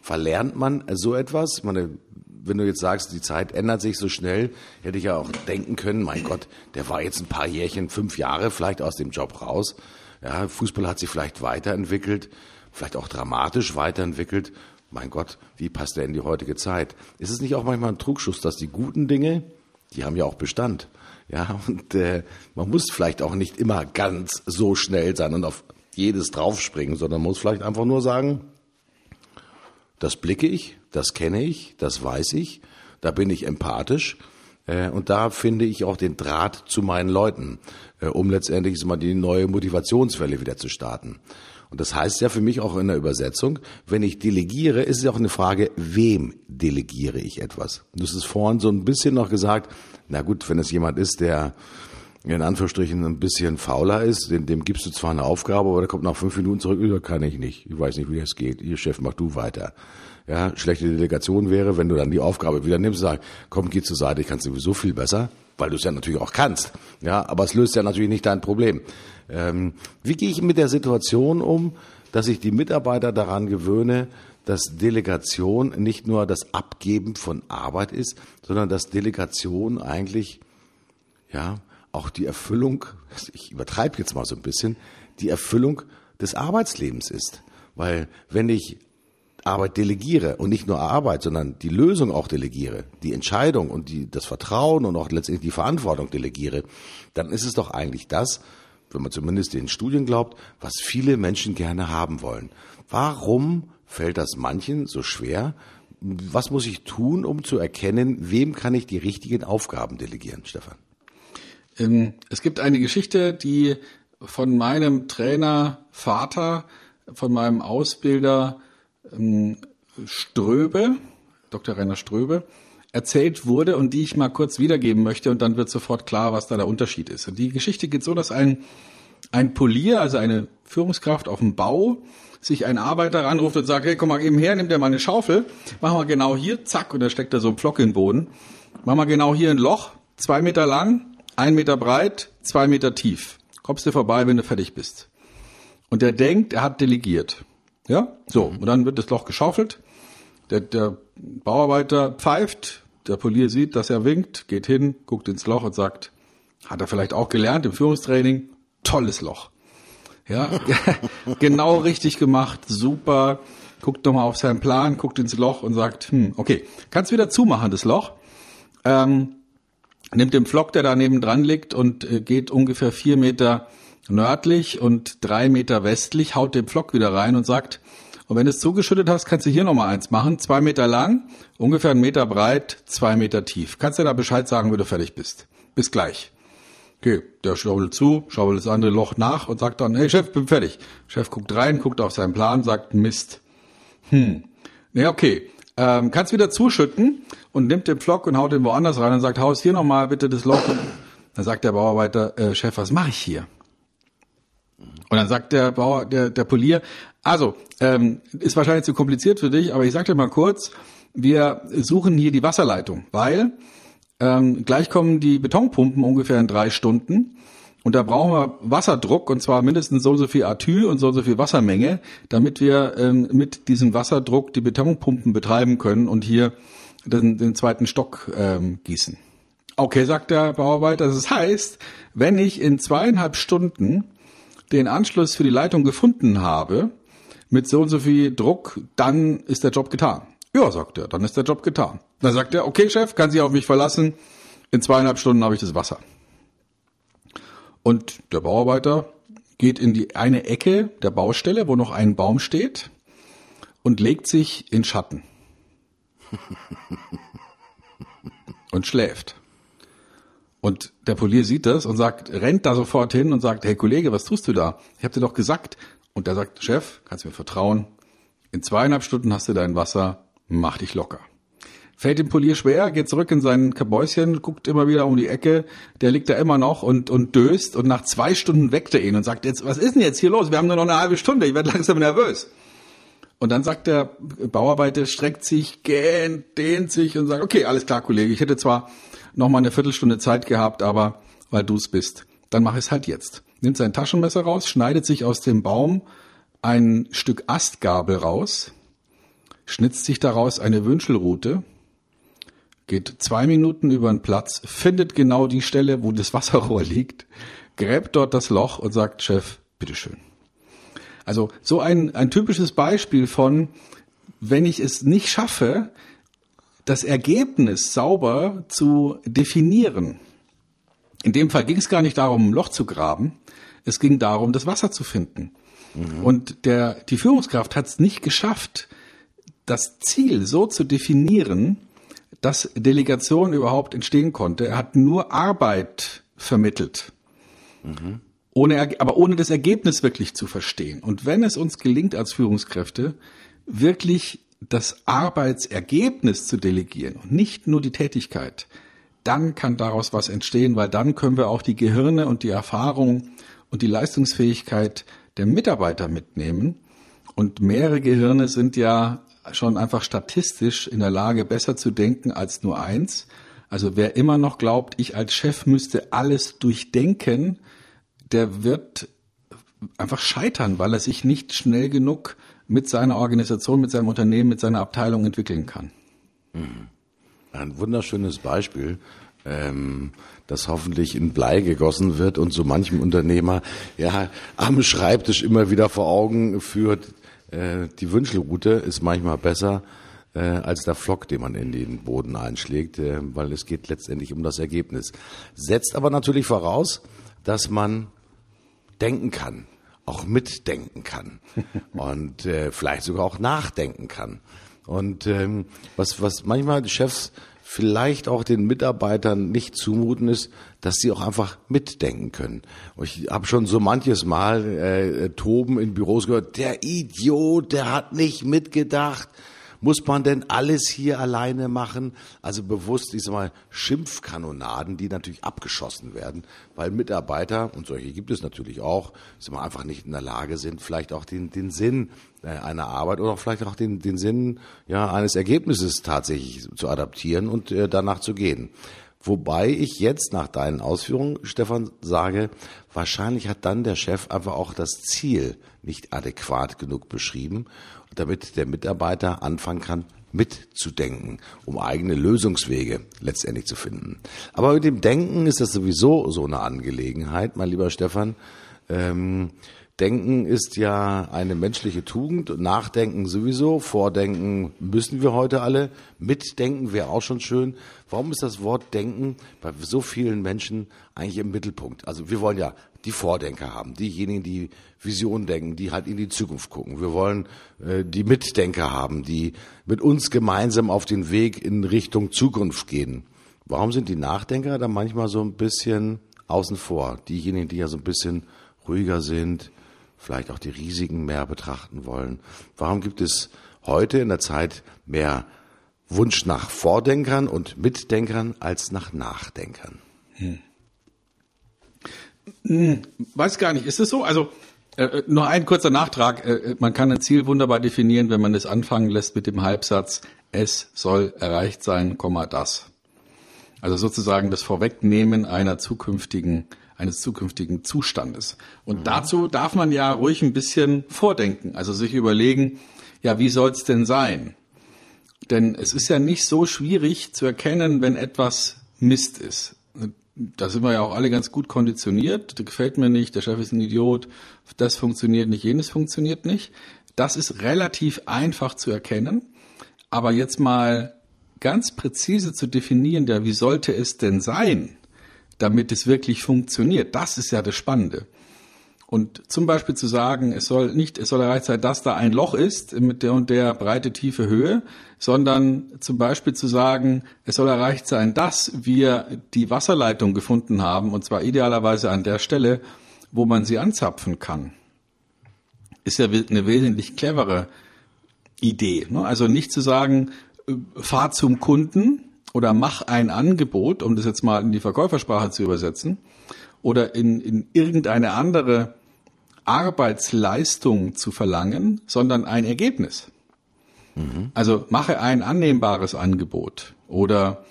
Speaker 3: Verlernt man so etwas? Ich meine, wenn du jetzt sagst, die Zeit ändert sich so schnell, hätte ich ja auch denken können, mein Gott, der war jetzt ein paar Jährchen, fünf Jahre vielleicht aus dem Job raus. Ja, Fußball hat sich vielleicht weiterentwickelt, vielleicht auch dramatisch weiterentwickelt. Mein Gott, wie passt der in die heutige Zeit? Ist es nicht auch manchmal ein Trugschuss, dass die guten Dinge, die haben ja auch Bestand. Ja, und äh, man muss vielleicht auch nicht immer ganz so schnell sein und auf jedes draufspringen, sondern muss vielleicht einfach nur sagen, das blicke ich, das kenne ich, das weiß ich, da bin ich empathisch und da finde ich auch den Draht zu meinen Leuten, äh, um letztendlich mal die neue Motivationswelle wieder zu starten. Und das heißt ja für mich auch in der Übersetzung, wenn ich delegiere, ist es auch eine Frage, wem delegiere ich etwas? Hast es vorhin so ein bisschen noch gesagt, na gut, wenn es jemand ist, der in Anführungsstrichen ein bisschen fauler ist, dem, dem gibst du zwar eine Aufgabe, aber der kommt nach fünf Minuten zurück, kann ich nicht. Ich weiß nicht, wie das geht. Ihr Chef, mach du weiter. Ja, schlechte Delegation wäre, wenn du dann die Aufgabe wieder nimmst und sagst, komm, geh zur Seite, ich kann sowieso viel besser, weil du es ja natürlich auch kannst. Ja, aber es löst ja natürlich nicht dein Problem. Ähm, wie gehe ich mit der Situation um, dass ich die Mitarbeiter daran gewöhne, dass Delegation nicht nur das Abgeben von Arbeit ist, sondern dass Delegation eigentlich, ja, auch die Erfüllung, ich übertreibe jetzt mal so ein bisschen, die Erfüllung des Arbeitslebens ist. Weil wenn ich Arbeit delegiere und nicht nur Arbeit, sondern die Lösung auch delegiere, die Entscheidung und die, das Vertrauen und auch letztendlich die Verantwortung delegiere, dann ist es doch eigentlich das, wenn man zumindest den Studien glaubt, was viele Menschen gerne haben wollen. Warum fällt das manchen so schwer? Was muss ich tun, um zu erkennen, wem kann ich die richtigen Aufgaben delegieren, Stefan?
Speaker 1: Ähm, es gibt eine Geschichte, die von meinem Trainer Vater, von meinem Ausbilder Ströbe, Dr. Rainer Ströbe, erzählt wurde und die ich mal kurz wiedergeben möchte und dann wird sofort klar, was da der Unterschied ist. Und die Geschichte geht so, dass ein, ein Polier, also eine Führungskraft auf dem Bau, sich ein Arbeiter anruft und sagt, hey, komm mal eben her, nimm dir mal eine Schaufel, mach mal genau hier, zack, und da steckt er so ein Pflock in den Boden. Mach mal genau hier ein Loch, zwei Meter lang, ein Meter breit, zwei Meter tief. Kommst du vorbei, wenn du fertig bist. Und der denkt, er hat delegiert. Ja, so. Und dann wird das Loch geschaufelt. Der, der Bauarbeiter pfeift. Der Polier sieht, dass er winkt, geht hin, guckt ins Loch und sagt, hat er vielleicht auch gelernt im Führungstraining, tolles Loch. Ja, genau richtig gemacht, super. Guckt nochmal auf seinen Plan, guckt ins Loch und sagt, hm, okay, kannst wieder zumachen, das Loch. Ähm, nimmt den Flock, der da neben dran liegt und äh, geht ungefähr vier Meter nördlich und drei Meter westlich, haut den Pflock wieder rein und sagt, und wenn du es zugeschüttet hast, kannst du hier nochmal eins machen. Zwei Meter lang, ungefähr einen Meter breit, zwei Meter tief. Kannst du da Bescheid sagen, wenn du fertig bist. Bis gleich. Okay, der schaubelt zu, schaubelt das andere Loch nach und sagt dann, hey Chef, bin fertig. Chef guckt rein, guckt auf seinen Plan, sagt Mist. Hm. Ja, okay. Ähm, kannst wieder zuschütten und nimmt den Pflock und haut den woanders rein und sagt, haus hier nochmal bitte das Loch. Dann sagt der Bauarbeiter, äh, Chef, was mache ich hier? Und dann sagt der Bauer, der, der Polier, also, ähm, ist wahrscheinlich zu kompliziert für dich, aber ich sag dir mal kurz, wir suchen hier die Wasserleitung, weil ähm, gleich kommen die Betonpumpen ungefähr in drei Stunden. Und da brauchen wir Wasserdruck und zwar mindestens so und so viel Atyl und so und so viel Wassermenge, damit wir ähm, mit diesem Wasserdruck die Betonpumpen betreiben können und hier den, den zweiten Stock ähm, gießen. Okay, sagt der Bauarbeiter, das heißt, wenn ich in zweieinhalb Stunden den Anschluss für die Leitung gefunden habe, mit so und so viel Druck, dann ist der Job getan. Ja, sagt er, dann ist der Job getan. Dann sagt er, okay, Chef, kann sich auf mich verlassen. In zweieinhalb Stunden habe ich das Wasser. Und der Bauarbeiter geht in die eine Ecke der Baustelle, wo noch ein Baum steht, und legt sich in Schatten. und schläft. Und der Polier sieht das und sagt, rennt da sofort hin und sagt, hey Kollege, was tust du da? Ich habe dir doch gesagt. Und der sagt, Chef, kannst du mir vertrauen? In zweieinhalb Stunden hast du dein Wasser, mach dich locker. Fällt dem Polier schwer, geht zurück in sein Kabäuschen, guckt immer wieder um die Ecke, der liegt da immer noch und, und döst und nach zwei Stunden weckt er ihn und sagt, jetzt, was ist denn jetzt hier los? Wir haben nur noch eine halbe Stunde, ich werde langsam nervös. Und dann sagt der Bauarbeiter, streckt sich, gähnt, dehnt sich und sagt, okay, alles klar, Kollege, ich hätte zwar noch mal eine Viertelstunde Zeit gehabt, aber weil du es bist, dann mach es halt jetzt. Nimmt sein Taschenmesser raus, schneidet sich aus dem Baum ein Stück Astgabel raus, schnitzt sich daraus eine Wünschelrute, geht zwei Minuten über den Platz, findet genau die Stelle, wo das Wasserrohr liegt, gräbt dort das Loch und sagt, Chef, bitteschön. Also so ein, ein typisches Beispiel von, wenn ich es nicht schaffe, das Ergebnis sauber zu definieren. In dem Fall ging es gar nicht darum, ein Loch zu graben, es ging darum, das Wasser zu finden. Mhm. Und der, die Führungskraft hat es nicht geschafft, das Ziel so zu definieren, dass Delegation überhaupt entstehen konnte. Er hat nur Arbeit vermittelt. Mhm. Ohne, aber ohne das Ergebnis wirklich zu verstehen. Und wenn es uns gelingt als Führungskräfte, wirklich das Arbeitsergebnis zu delegieren und nicht nur die Tätigkeit, dann kann daraus was entstehen, weil dann können wir auch die Gehirne und die Erfahrung und die Leistungsfähigkeit der Mitarbeiter mitnehmen. Und mehrere Gehirne sind ja schon einfach statistisch in der Lage, besser zu denken als nur eins. Also wer immer noch glaubt, ich als Chef müsste alles durchdenken, der wird einfach scheitern, weil er sich nicht schnell genug mit seiner Organisation, mit seinem Unternehmen, mit seiner Abteilung entwickeln kann.
Speaker 3: Mhm. Ein wunderschönes Beispiel, ähm, das hoffentlich in Blei gegossen wird und so manchem Unternehmer ja am Schreibtisch immer wieder vor Augen führt. Äh, die Wünschelroute ist manchmal besser äh, als der Flock, den man in den Boden einschlägt, äh, weil es geht letztendlich um das Ergebnis. Setzt aber natürlich voraus, dass man denken kann auch mitdenken kann und äh, vielleicht sogar auch nachdenken kann. Und ähm, was, was manchmal die Chefs vielleicht auch den Mitarbeitern nicht zumuten ist, dass sie auch einfach mitdenken können. Und ich habe schon so manches Mal äh, Toben in Büros gehört, der Idiot, der hat nicht mitgedacht. Muss man denn alles hier alleine machen? Also bewusst, ich sag mal, Schimpfkanonaden, die natürlich abgeschossen werden, weil Mitarbeiter, und solche gibt es natürlich auch, sag mal, einfach nicht in der Lage sind, vielleicht auch den, den Sinn äh, einer Arbeit oder auch vielleicht auch den, den Sinn ja, eines Ergebnisses tatsächlich zu adaptieren und äh, danach zu gehen. Wobei ich jetzt nach deinen Ausführungen, Stefan, sage, wahrscheinlich hat dann der Chef einfach auch das Ziel nicht adäquat genug beschrieben damit der Mitarbeiter anfangen kann, mitzudenken, um eigene Lösungswege letztendlich zu finden. Aber mit dem Denken ist das sowieso so eine Angelegenheit, mein lieber Stefan. Ähm, Denken ist ja eine menschliche Tugend, Nachdenken sowieso, Vordenken müssen wir heute alle, Mitdenken wäre auch schon schön. Warum ist das Wort Denken bei so vielen Menschen eigentlich im Mittelpunkt? Also wir wollen ja die Vordenker haben, diejenigen, die Vision denken, die halt in die Zukunft gucken. Wir wollen äh, die Mitdenker haben, die mit uns gemeinsam auf den Weg in Richtung Zukunft gehen. Warum sind die Nachdenker da manchmal so ein bisschen außen vor? Diejenigen, die ja so ein bisschen ruhiger sind, vielleicht auch die Risiken mehr betrachten wollen. Warum gibt es heute in der Zeit mehr Wunsch nach Vordenkern und Mitdenkern als nach Nachdenkern? Hm.
Speaker 1: Hm, weiß gar nicht. Ist es so? Also äh, äh, nur ein kurzer Nachtrag. Äh, äh, man kann ein Ziel wunderbar definieren, wenn man es anfangen lässt mit dem Halbsatz, es soll erreicht sein, das. Also sozusagen das Vorwegnehmen einer zukünftigen eines zukünftigen Zustandes. Und mhm. dazu darf man ja ruhig ein bisschen vordenken, also sich überlegen, ja, wie soll es denn sein? Denn es ist ja nicht so schwierig zu erkennen, wenn etwas Mist ist. Da sind wir ja auch alle ganz gut konditioniert. Das gefällt mir nicht, der Chef ist ein Idiot, das funktioniert nicht, jenes funktioniert nicht. Das ist relativ einfach zu erkennen. Aber jetzt mal ganz präzise zu definieren, ja, wie sollte es denn sein? Damit es wirklich funktioniert. Das ist ja das Spannende. Und zum Beispiel zu sagen, es soll nicht, es soll erreicht sein, dass da ein Loch ist mit der und der breite, tiefe Höhe, sondern zum Beispiel zu sagen, es soll erreicht sein, dass wir die Wasserleitung gefunden haben, und zwar idealerweise an der Stelle, wo man sie anzapfen kann. Ist ja eine wesentlich clevere Idee. Ne? Also nicht zu sagen, äh, fahr zum Kunden, oder mach ein Angebot, um das jetzt mal in die Verkäufersprache zu übersetzen, oder in, in irgendeine andere Arbeitsleistung zu verlangen, sondern ein Ergebnis. Mhm. Also mache ein annehmbares Angebot oder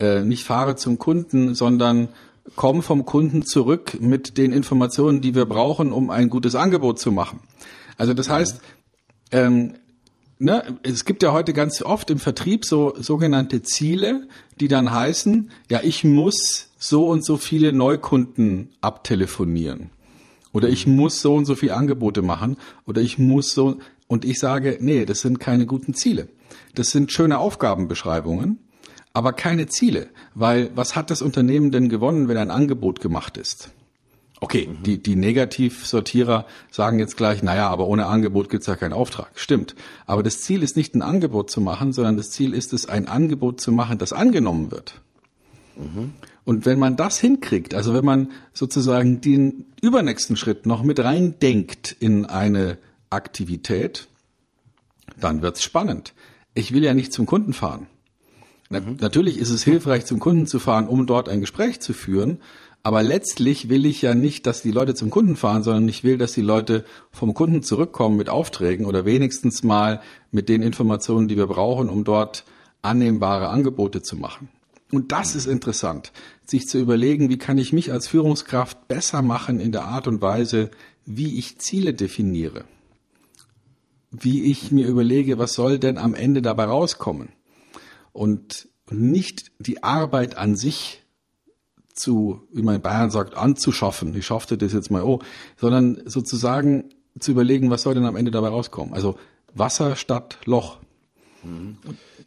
Speaker 1: äh, nicht fahre zum Kunden, sondern komm vom Kunden zurück mit den Informationen, die wir brauchen, um ein gutes Angebot zu machen. Also das heißt, ähm, ne, es gibt ja heute ganz oft im Vertrieb so sogenannte Ziele, die dann heißen, ja, ich muss so und so viele Neukunden abtelefonieren. Oder ich muss so und so viele Angebote machen. Oder ich muss so, und ich sage, nee, das sind keine guten Ziele. Das sind schöne Aufgabenbeschreibungen, aber keine Ziele. Weil was hat das Unternehmen denn gewonnen, wenn ein Angebot gemacht ist? Okay, mhm. die, die Negativsortierer sagen jetzt gleich, naja, aber ohne Angebot gibt's ja keinen Auftrag. Stimmt. Aber das Ziel ist nicht ein Angebot zu machen, sondern das Ziel ist es, ein Angebot zu machen, das angenommen wird. Mhm. Und wenn man das hinkriegt, also wenn man sozusagen den übernächsten Schritt noch mit reindenkt in eine Aktivität, dann wird's spannend. Ich will ja nicht zum Kunden fahren. Mhm. Natürlich ist es hilfreich, zum Kunden zu fahren, um dort ein Gespräch zu führen. Aber letztlich will ich ja nicht, dass die Leute zum Kunden fahren, sondern ich will, dass die Leute vom Kunden zurückkommen mit Aufträgen oder wenigstens mal mit den Informationen, die wir brauchen, um dort annehmbare Angebote zu machen. Und das ist interessant, sich zu überlegen, wie kann ich mich als Führungskraft besser machen in der Art und Weise, wie ich Ziele definiere. Wie ich mir überlege, was soll denn am Ende dabei rauskommen? Und nicht die Arbeit an sich zu, wie man in Bayern sagt, anzuschaffen. Ich schaffte das jetzt mal, oh, sondern sozusagen zu überlegen, was soll denn am Ende dabei rauskommen? Also Wasser statt Loch.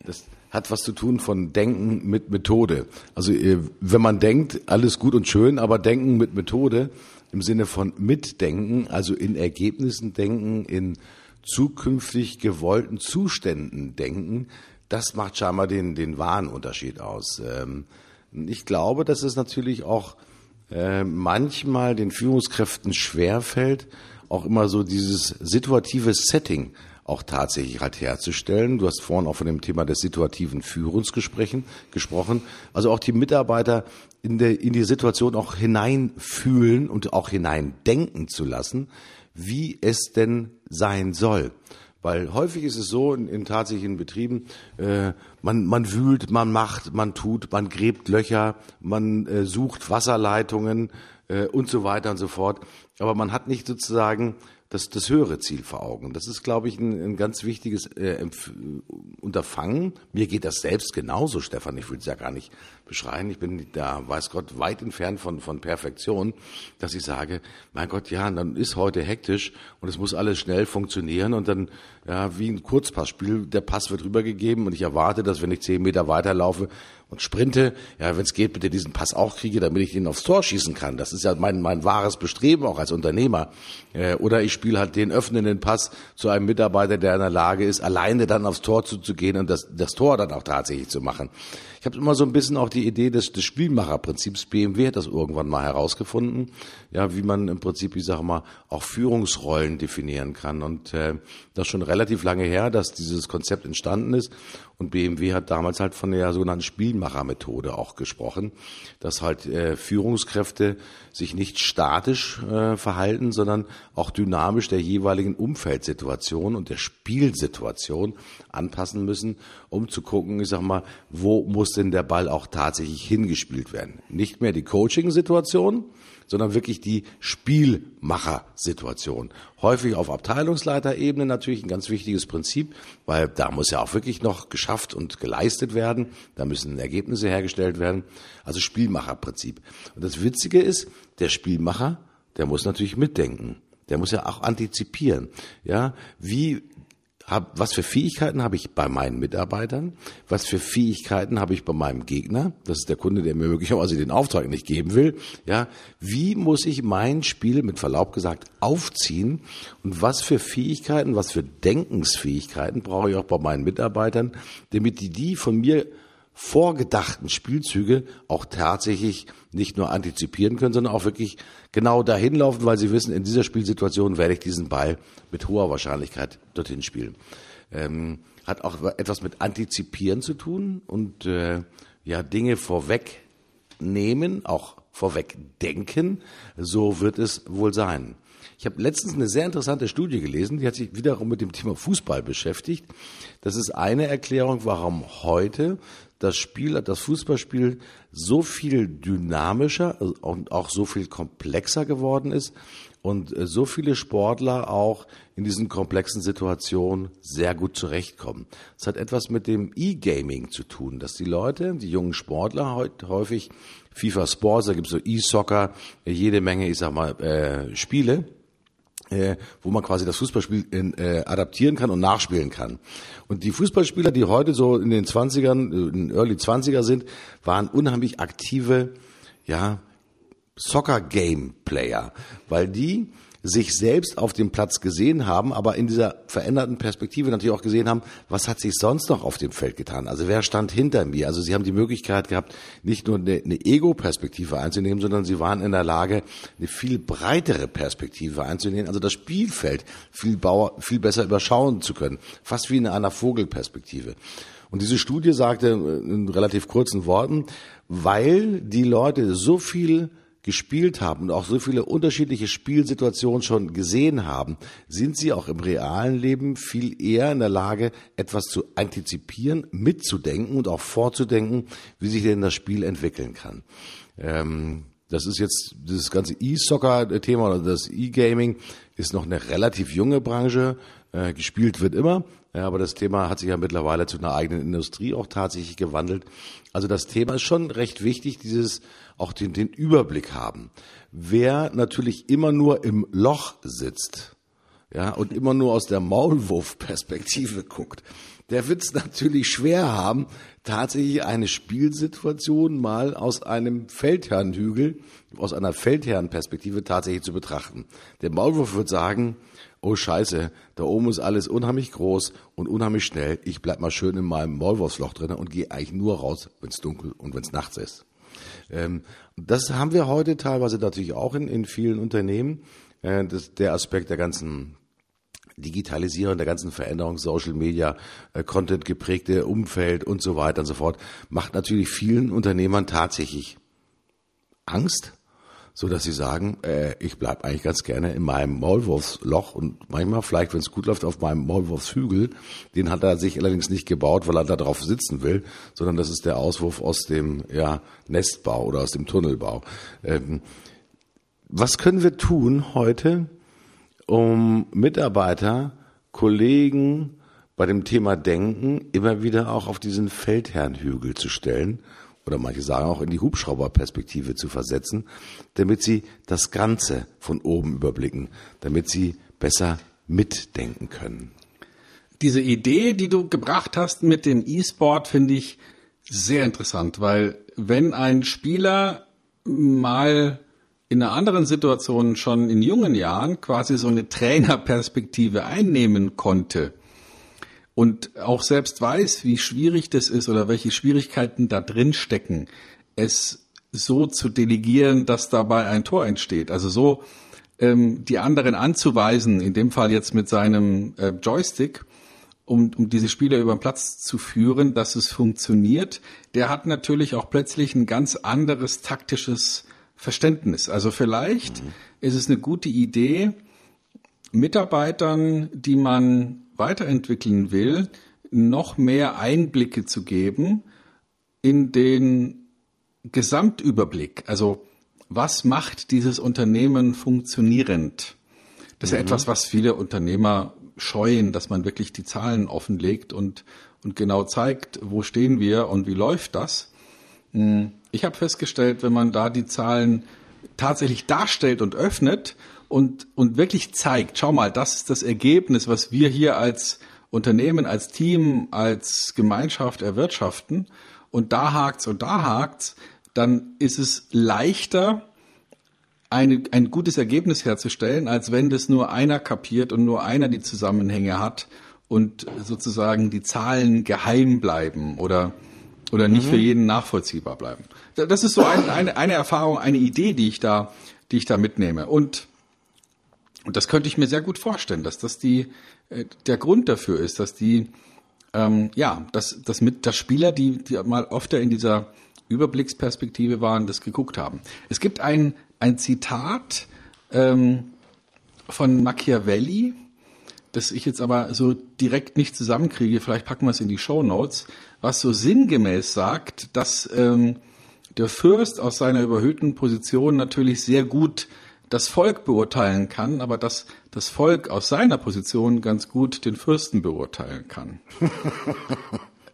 Speaker 3: Das hat was zu tun von Denken mit Methode. Also äh, wenn man denkt, alles gut und schön, aber Denken mit Methode im Sinne von Mitdenken, also in Ergebnissen denken, in zukünftig gewollten Zuständen denken, das macht scheinbar den, den wahren Unterschied aus. Ähm, ich glaube, dass es natürlich auch äh, manchmal den Führungskräften schwerfällt, auch immer so dieses situative Setting auch tatsächlich halt herzustellen. Du hast vorhin auch von dem Thema des situativen Führens gesprochen. Also auch die Mitarbeiter in, der, in die Situation auch hineinfühlen und auch hineindenken zu lassen, wie es denn sein soll. Weil häufig ist es so in, in tatsächlichen Betrieben, äh, man, man wühlt, man macht, man tut, man gräbt Löcher, man äh, sucht Wasserleitungen, äh, und so weiter und so fort. Aber man hat nicht sozusagen das, das höhere Ziel vor Augen. Das ist, glaube ich, ein, ein ganz wichtiges äh, Unterfangen. Mir geht das selbst genauso, Stefan. Ich will es ja gar nicht beschreien. Ich bin da, weiß Gott, weit entfernt von, von Perfektion, dass ich sage, mein Gott, ja, dann ist heute hektisch und es muss alles schnell funktionieren und dann, ja, wie ein Kurzpassspiel, der Pass wird rübergegeben und ich erwarte, dass wenn ich zehn Meter weiterlaufe, und sprinte, ja, wenn es geht, bitte diesen Pass auch kriege, damit ich den aufs Tor schießen kann. Das ist ja mein, mein wahres Bestreben auch als Unternehmer. Äh, oder ich spiele halt den öffnenden Pass zu einem Mitarbeiter, der in der Lage ist, alleine dann aufs Tor zuzugehen und das, das Tor dann auch tatsächlich zu machen. Ich habe immer so ein bisschen auch die Idee des, des Spielmacherprinzips. BMW hat das irgendwann mal herausgefunden, ja, wie man im Prinzip, ich sage mal, auch Führungsrollen definieren kann. Und äh, das schon relativ lange her, dass dieses Konzept entstanden ist. Und BMW hat damals halt von der sogenannten Spielmachermethode auch gesprochen, dass halt äh, Führungskräfte sich nicht statisch äh, verhalten, sondern auch dynamisch der jeweiligen Umfeldsituation und der Spielsituation anpassen müssen, um zu gucken, ich sag mal, wo muss denn der Ball auch tatsächlich hingespielt werden? Nicht mehr die Coaching-Situation, sondern wirklich die Spielmacher-Situation. Häufig auf Abteilungsleiterebene natürlich ein ganz wichtiges Prinzip, weil da muss ja auch wirklich noch geschafft und geleistet werden. Da müssen Ergebnisse hergestellt werden. Also Spielmacherprinzip. Und das Witzige ist, der Spielmacher, der muss natürlich mitdenken. Der muss ja auch antizipieren. Ja, wie hab, was für Fähigkeiten habe ich bei meinen Mitarbeitern? Was für Fähigkeiten habe ich bei meinem Gegner? Das ist der Kunde, der mir möglicherweise den Auftrag nicht geben will. Ja, wie muss ich mein Spiel mit Verlaub gesagt aufziehen? Und was für Fähigkeiten, was für Denkensfähigkeiten brauche ich auch bei meinen Mitarbeitern, damit die die von mir vorgedachten Spielzüge auch tatsächlich nicht nur antizipieren können, sondern auch wirklich genau dahin laufen, weil sie wissen, in dieser Spielsituation werde ich diesen Ball mit hoher Wahrscheinlichkeit dorthin spielen. Ähm, hat auch etwas mit Antizipieren zu tun und äh, ja Dinge vorwegnehmen, auch vorwegdenken. So wird es wohl sein. Ich habe letztens eine sehr interessante Studie gelesen, die hat sich wiederum mit dem Thema Fußball beschäftigt. Das ist eine Erklärung, warum heute das Spiel, das Fußballspiel so viel dynamischer und auch so viel komplexer geworden ist und äh, so viele Sportler auch in diesen komplexen Situationen sehr gut zurechtkommen. Das hat etwas mit dem E-Gaming zu tun, dass die Leute, die jungen Sportler heute häufig FIFA Sports, da gibt es so E-Soccer, jede Menge, ich sag mal, äh, Spiele, äh, wo man quasi das Fußballspiel in, äh, adaptieren kann und nachspielen kann. Und die Fußballspieler, die heute so in den 20ern, äh, in Early 20er sind, waren unheimlich aktive, ja, Soccer-Game-Player, weil die sich selbst auf dem Platz gesehen haben, aber in dieser veränderten Perspektive natürlich auch gesehen haben, was hat sich sonst noch auf dem Feld getan? Also wer stand hinter mir? Also sie haben die Möglichkeit gehabt, nicht nur eine, eine Ego-Perspektive einzunehmen, sondern sie waren in der Lage, eine viel breitere Perspektive einzunehmen, also das Spielfeld viel, Bauer, viel besser überschauen zu können, fast wie in einer Vogelperspektive. Und diese Studie sagte in relativ kurzen Worten, weil die Leute so viel gespielt haben und auch so viele unterschiedliche Spielsituationen schon gesehen haben, sind sie auch im realen Leben viel eher in der Lage, etwas zu antizipieren, mitzudenken und auch vorzudenken, wie sich denn das Spiel entwickeln kann. Ähm, das ist jetzt dieses ganze E-Soccer-Thema oder das E-Gaming ist noch eine relativ junge Branche. Äh, gespielt wird immer, ja, aber das Thema hat sich ja mittlerweile zu einer eigenen Industrie auch tatsächlich gewandelt. Also das Thema ist schon recht wichtig, dieses auch den, den Überblick haben. Wer natürlich immer nur im Loch sitzt, ja, und immer nur aus der Maulwurf-Perspektive guckt, der wird es natürlich schwer haben, tatsächlich eine Spielsituation mal aus einem Feldherrnhügel, aus einer Feldherrenperspektive tatsächlich zu betrachten. Der Maulwurf wird sagen, oh Scheiße, da oben ist alles unheimlich groß und unheimlich schnell. Ich bleib mal schön in meinem Maulwurfsloch drin und gehe eigentlich nur raus, wenn es dunkel und wenn es nachts ist. Ähm, das haben wir heute teilweise natürlich auch in, in vielen Unternehmen. Äh, das, der Aspekt der ganzen Digitalisierung, der ganzen Veränderung, Social Media, äh, Content geprägte Umfeld und so weiter und so fort, macht natürlich vielen Unternehmern tatsächlich Angst, so dass sie sagen, äh, ich bleib eigentlich ganz gerne in meinem Maulwurfsloch und manchmal vielleicht, wenn es gut läuft, auf meinem Maulwurfshügel. Den hat er sich allerdings nicht gebaut, weil er da drauf sitzen will, sondern das ist der Auswurf aus dem ja, Nestbau oder aus dem Tunnelbau. Ähm, was können wir tun heute, um Mitarbeiter, Kollegen bei dem Thema Denken immer wieder auch auf diesen Feldherrnhügel zu stellen oder manche sagen auch in die Hubschrauberperspektive zu versetzen, damit sie das Ganze von oben überblicken, damit sie besser mitdenken können.
Speaker 1: Diese Idee, die du gebracht hast mit dem E-Sport, finde ich sehr interessant, weil wenn ein Spieler mal in einer anderen Situation schon in jungen Jahren quasi so eine Trainerperspektive einnehmen konnte und auch selbst weiß, wie schwierig das ist oder welche Schwierigkeiten da drin stecken, es so zu delegieren, dass dabei ein Tor entsteht. Also so ähm, die anderen anzuweisen, in dem Fall jetzt mit seinem äh, Joystick, um, um diese Spieler über den Platz zu führen, dass es funktioniert, der hat natürlich auch plötzlich ein ganz anderes taktisches Verständnis. Also vielleicht mhm. ist es eine gute Idee, Mitarbeitern, die man weiterentwickeln will, noch mehr Einblicke zu geben in den Gesamtüberblick. Also was macht dieses Unternehmen funktionierend? Das ist mhm. ja etwas, was viele Unternehmer scheuen, dass man wirklich die Zahlen offenlegt und, und genau zeigt, wo stehen wir und wie läuft das. Hm, ich habe festgestellt, wenn man da die Zahlen tatsächlich darstellt und öffnet und, und wirklich zeigt, schau mal, das ist das Ergebnis, was wir hier als Unternehmen, als Team, als Gemeinschaft erwirtschaften und da hakt's und da hakt's, dann ist es leichter, eine, ein gutes Ergebnis herzustellen, als wenn das nur einer kapiert und nur einer die Zusammenhänge hat und sozusagen die Zahlen geheim bleiben oder oder nicht mhm. für jeden nachvollziehbar bleiben. Das ist so ein, eine, eine Erfahrung, eine Idee, die ich da, die ich da mitnehme. Und, und das könnte ich mir sehr gut vorstellen, dass das die, äh, der Grund dafür ist, dass die, ähm, ja, dass, dass mit, dass Spieler, die, die mal öfter in dieser Überblicksperspektive waren, das geguckt haben. Es gibt ein, ein Zitat ähm, von Machiavelli, das ich jetzt aber so direkt nicht zusammenkriege, vielleicht packen wir es in die Show Notes, was so sinngemäß sagt, dass ähm, der Fürst aus seiner überhöhten Position natürlich sehr gut das Volk beurteilen kann, aber dass das Volk aus seiner Position ganz gut den Fürsten beurteilen kann.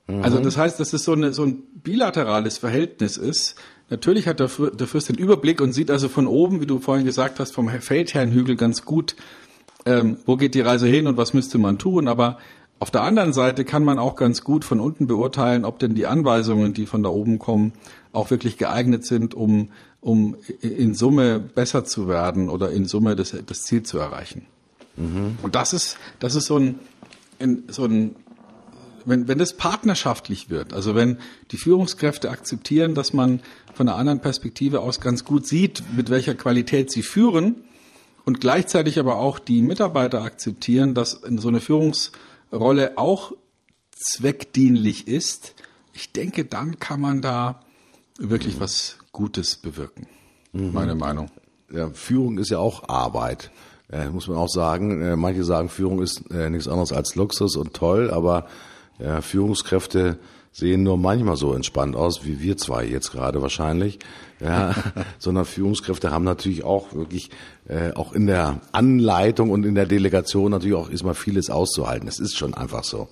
Speaker 1: also das heißt, dass es so, eine, so ein bilaterales Verhältnis ist. Natürlich hat der, der Fürst den Überblick und sieht also von oben, wie du vorhin gesagt hast, vom Feldherrnhügel ganz gut, ähm, wo geht die Reise hin und was müsste man tun. Aber auf der anderen Seite kann man auch ganz gut von unten beurteilen, ob denn die Anweisungen, die von da oben kommen, auch wirklich geeignet sind, um, um in Summe besser zu werden oder in Summe das, das Ziel zu erreichen. Mhm. Und das ist, das ist so ein, so ein wenn, wenn das partnerschaftlich wird, also wenn die Führungskräfte akzeptieren, dass man von einer anderen Perspektive aus ganz gut sieht, mit welcher Qualität sie führen und gleichzeitig aber auch die Mitarbeiter akzeptieren, dass so eine Führungs Rolle auch zweckdienlich ist, ich denke, dann kann man da wirklich was Gutes bewirken. Mhm. Meine Meinung.
Speaker 3: Ja, Führung ist ja auch Arbeit. Äh, muss man auch sagen. Äh, manche sagen, Führung ist äh, nichts anderes als Luxus und toll, aber Führungskräfte sehen nur manchmal so entspannt aus, wie wir zwei jetzt gerade wahrscheinlich. Ja, sondern Führungskräfte haben natürlich auch wirklich äh, auch in der Anleitung und in der Delegation natürlich auch ist mal vieles auszuhalten. Es ist schon einfach so.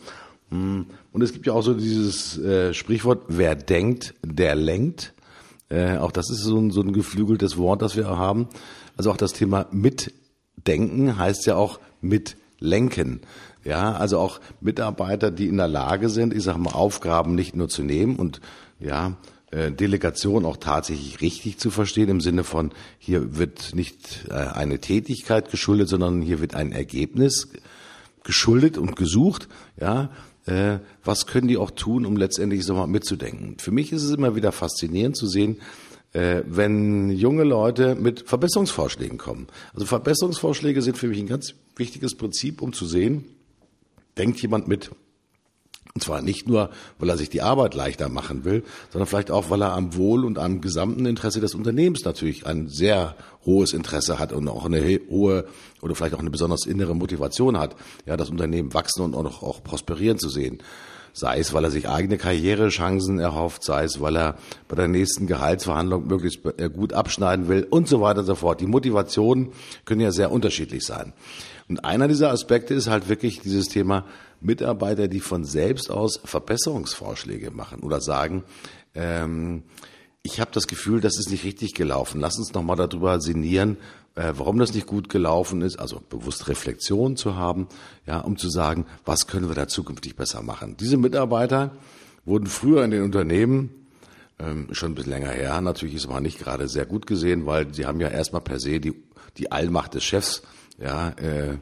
Speaker 3: Hm. Und es gibt ja auch so dieses äh, Sprichwort, wer denkt, der lenkt. Äh, auch das ist so ein, so ein geflügeltes Wort, das wir haben. Also auch das Thema Mitdenken heißt ja auch mitlenken. Ja, also auch Mitarbeiter, die in der Lage sind, ich sage mal, Aufgaben nicht nur zu nehmen und ja, äh, Delegation auch tatsächlich richtig zu verstehen, im Sinne von, hier wird nicht äh, eine Tätigkeit geschuldet, sondern hier wird ein Ergebnis geschuldet und gesucht, ja, äh, was können die auch tun, um letztendlich so mal mitzudenken. Für mich ist es immer wieder faszinierend zu sehen, wenn junge Leute mit Verbesserungsvorschlägen kommen. Also Verbesserungsvorschläge sind für mich ein ganz wichtiges Prinzip, um zu sehen, denkt jemand mit. Und zwar nicht nur, weil er sich die Arbeit leichter machen will, sondern vielleicht auch, weil er am Wohl und am gesamten Interesse des Unternehmens natürlich ein sehr hohes Interesse hat und auch eine hohe oder vielleicht auch eine besonders innere Motivation hat, ja, das Unternehmen wachsen und auch, auch prosperieren zu sehen. Sei es, weil er sich eigene Karrierechancen erhofft, sei es, weil er bei der nächsten Gehaltsverhandlung möglichst äh, gut abschneiden will und so weiter und so fort. Die Motivationen können ja sehr unterschiedlich sein. Und einer dieser Aspekte ist halt wirklich dieses Thema Mitarbeiter, die von selbst aus Verbesserungsvorschläge machen oder sagen, ähm, ich habe das Gefühl, das ist nicht richtig gelaufen. Lass uns nochmal darüber sinnieren, äh, warum das nicht gut gelaufen ist, also bewusst Reflexion zu haben, ja, um zu sagen, was können wir da zukünftig besser machen. Diese Mitarbeiter wurden früher in den Unternehmen ähm, schon ein bisschen länger her. Natürlich ist aber nicht gerade sehr gut gesehen, weil sie haben ja erstmal per se die, die Allmacht des Chefs ja, äh,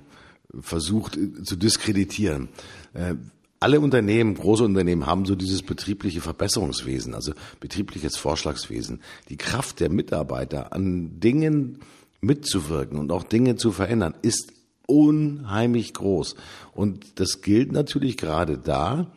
Speaker 3: versucht äh, zu diskreditieren. Äh, alle Unternehmen, große Unternehmen haben so dieses betriebliche Verbesserungswesen, also betriebliches Vorschlagswesen. Die Kraft der Mitarbeiter an Dingen mitzuwirken und auch Dinge zu verändern ist unheimlich groß. Und das gilt natürlich gerade da,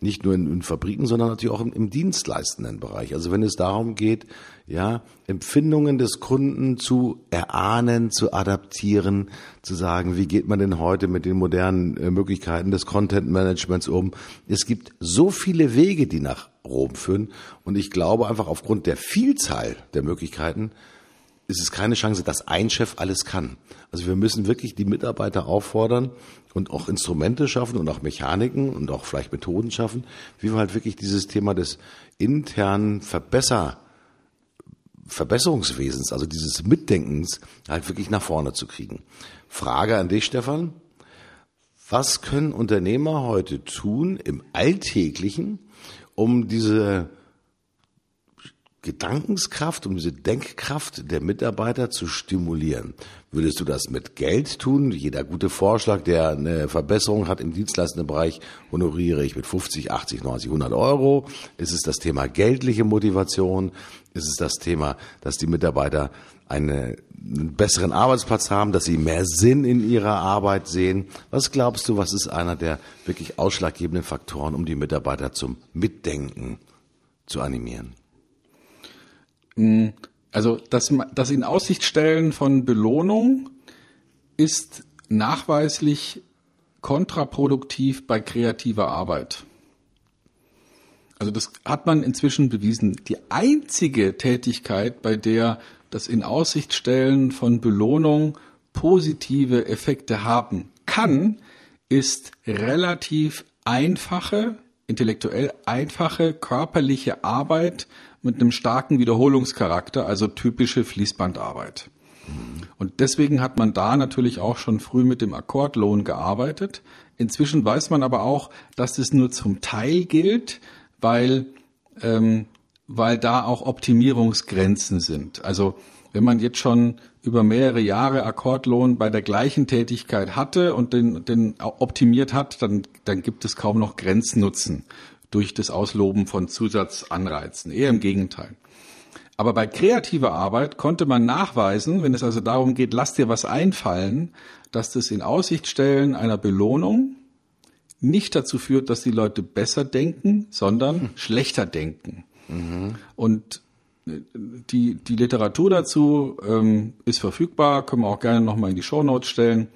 Speaker 3: nicht nur in, in Fabriken, sondern natürlich auch im, im, dienstleistenden Bereich. Also wenn es darum geht, ja, Empfindungen des Kunden zu erahnen, zu adaptieren, zu sagen, wie geht man denn heute mit den modernen äh, Möglichkeiten des Content Managements um? Es gibt so viele Wege, die nach Rom führen. Und ich glaube einfach aufgrund der Vielzahl der Möglichkeiten, ist es keine Chance, dass ein Chef alles kann. Also wir müssen wirklich die Mitarbeiter auffordern und auch Instrumente schaffen und auch Mechaniken und auch vielleicht Methoden schaffen, wie wir halt wirklich dieses Thema des internen Verbesser, Verbesserungswesens, also dieses Mitdenkens halt wirklich nach vorne zu kriegen. Frage an dich, Stefan. Was können Unternehmer heute tun im Alltäglichen, um diese Gedankenskraft, um diese Denkkraft der Mitarbeiter zu stimulieren. Würdest du das mit Geld tun? Jeder gute Vorschlag, der eine Verbesserung hat im dienstleistenden Bereich, honoriere ich mit 50, 80, 90, 100 Euro. Ist es das Thema geldliche Motivation? Ist es das Thema, dass die Mitarbeiter eine, einen besseren Arbeitsplatz haben, dass sie mehr Sinn in ihrer Arbeit sehen? Was glaubst du, was ist einer der wirklich ausschlaggebenden Faktoren, um die Mitarbeiter zum Mitdenken zu animieren?
Speaker 1: Hm, also das, das in Aussicht stellen von Belohnung ist nachweislich kontraproduktiv bei kreativer Arbeit. Also das hat man inzwischen bewiesen. Die einzige Tätigkeit, bei der das in Aussicht stellen von Belohnung positive Effekte haben kann, ist relativ einfache, intellektuell einfache körperliche Arbeit mit einem starken Wiederholungscharakter, also typische Fließbandarbeit. Und deswegen hat man da natürlich auch schon früh mit dem Akkordlohn gearbeitet. Inzwischen weiß man aber auch, dass das nur zum Teil gilt, weil, ähm, weil da auch Optimierungsgrenzen sind. Also wenn man jetzt schon über mehrere Jahre Akkordlohn bei der gleichen Tätigkeit hatte und den, den optimiert hat, dann, dann gibt es kaum noch Grenznutzen durch das Ausloben von Zusatzanreizen. Eher im Gegenteil. Aber bei kreativer Arbeit konnte man nachweisen, wenn es also darum geht, lass dir was einfallen, dass das in Aussicht stellen einer Belohnung nicht dazu führt, dass die Leute besser denken, sondern hm. schlechter denken. Mhm. Und äh, die, die Literatur dazu ähm, ist verfügbar, können wir auch gerne nochmal in die Show Notes stellen.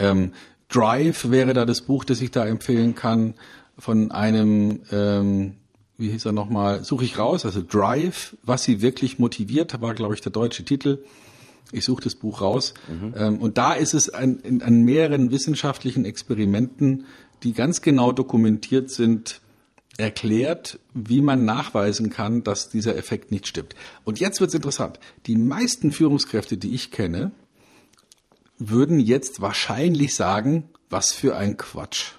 Speaker 1: Ähm, Drive wäre da das Buch, das ich da empfehlen kann von einem, ähm, wie hieß er nochmal, suche ich raus, also Drive, was sie wirklich motiviert, war, glaube ich, der deutsche Titel. Ich suche das Buch raus. Mhm. Ähm, und da ist es an, in, an mehreren wissenschaftlichen Experimenten, die ganz genau dokumentiert sind, erklärt, wie man nachweisen kann, dass dieser Effekt nicht stimmt. Und jetzt wird's interessant. Die meisten Führungskräfte, die ich kenne, würden jetzt wahrscheinlich sagen, was für ein Quatsch.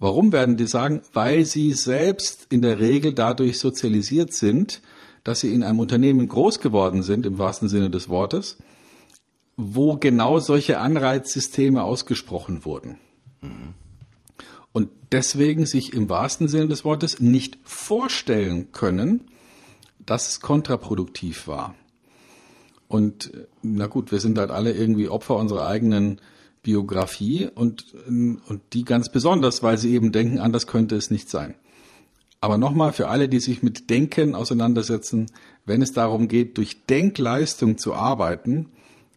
Speaker 1: Warum werden die sagen? Weil sie selbst in der Regel dadurch sozialisiert sind, dass sie in einem Unternehmen groß geworden sind, im wahrsten Sinne des Wortes, wo genau solche Anreizsysteme ausgesprochen wurden. Mhm. Und deswegen sich im wahrsten Sinne des Wortes nicht vorstellen können, dass es kontraproduktiv war. Und na gut, wir sind halt alle irgendwie Opfer unserer eigenen Biografie und, und die ganz besonders, weil sie eben denken, anders könnte es nicht sein. Aber nochmal für alle, die sich mit Denken auseinandersetzen, wenn es darum geht, durch Denkleistung zu arbeiten,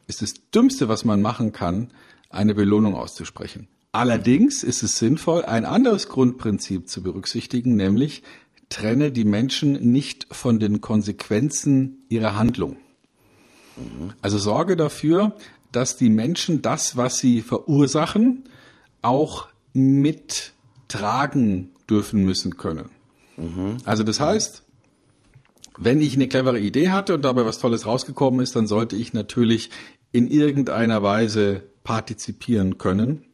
Speaker 1: ist das Dümmste, was man machen kann, eine Belohnung auszusprechen. Allerdings ist es sinnvoll, ein anderes Grundprinzip zu berücksichtigen, nämlich trenne die Menschen nicht von den Konsequenzen ihrer Handlung. Also sorge dafür, dass die Menschen das, was sie verursachen, auch mittragen dürfen müssen können. Also das heißt, wenn ich eine clevere Idee hatte und dabei was Tolles rausgekommen ist, dann sollte ich natürlich in irgendeiner Weise partizipieren können.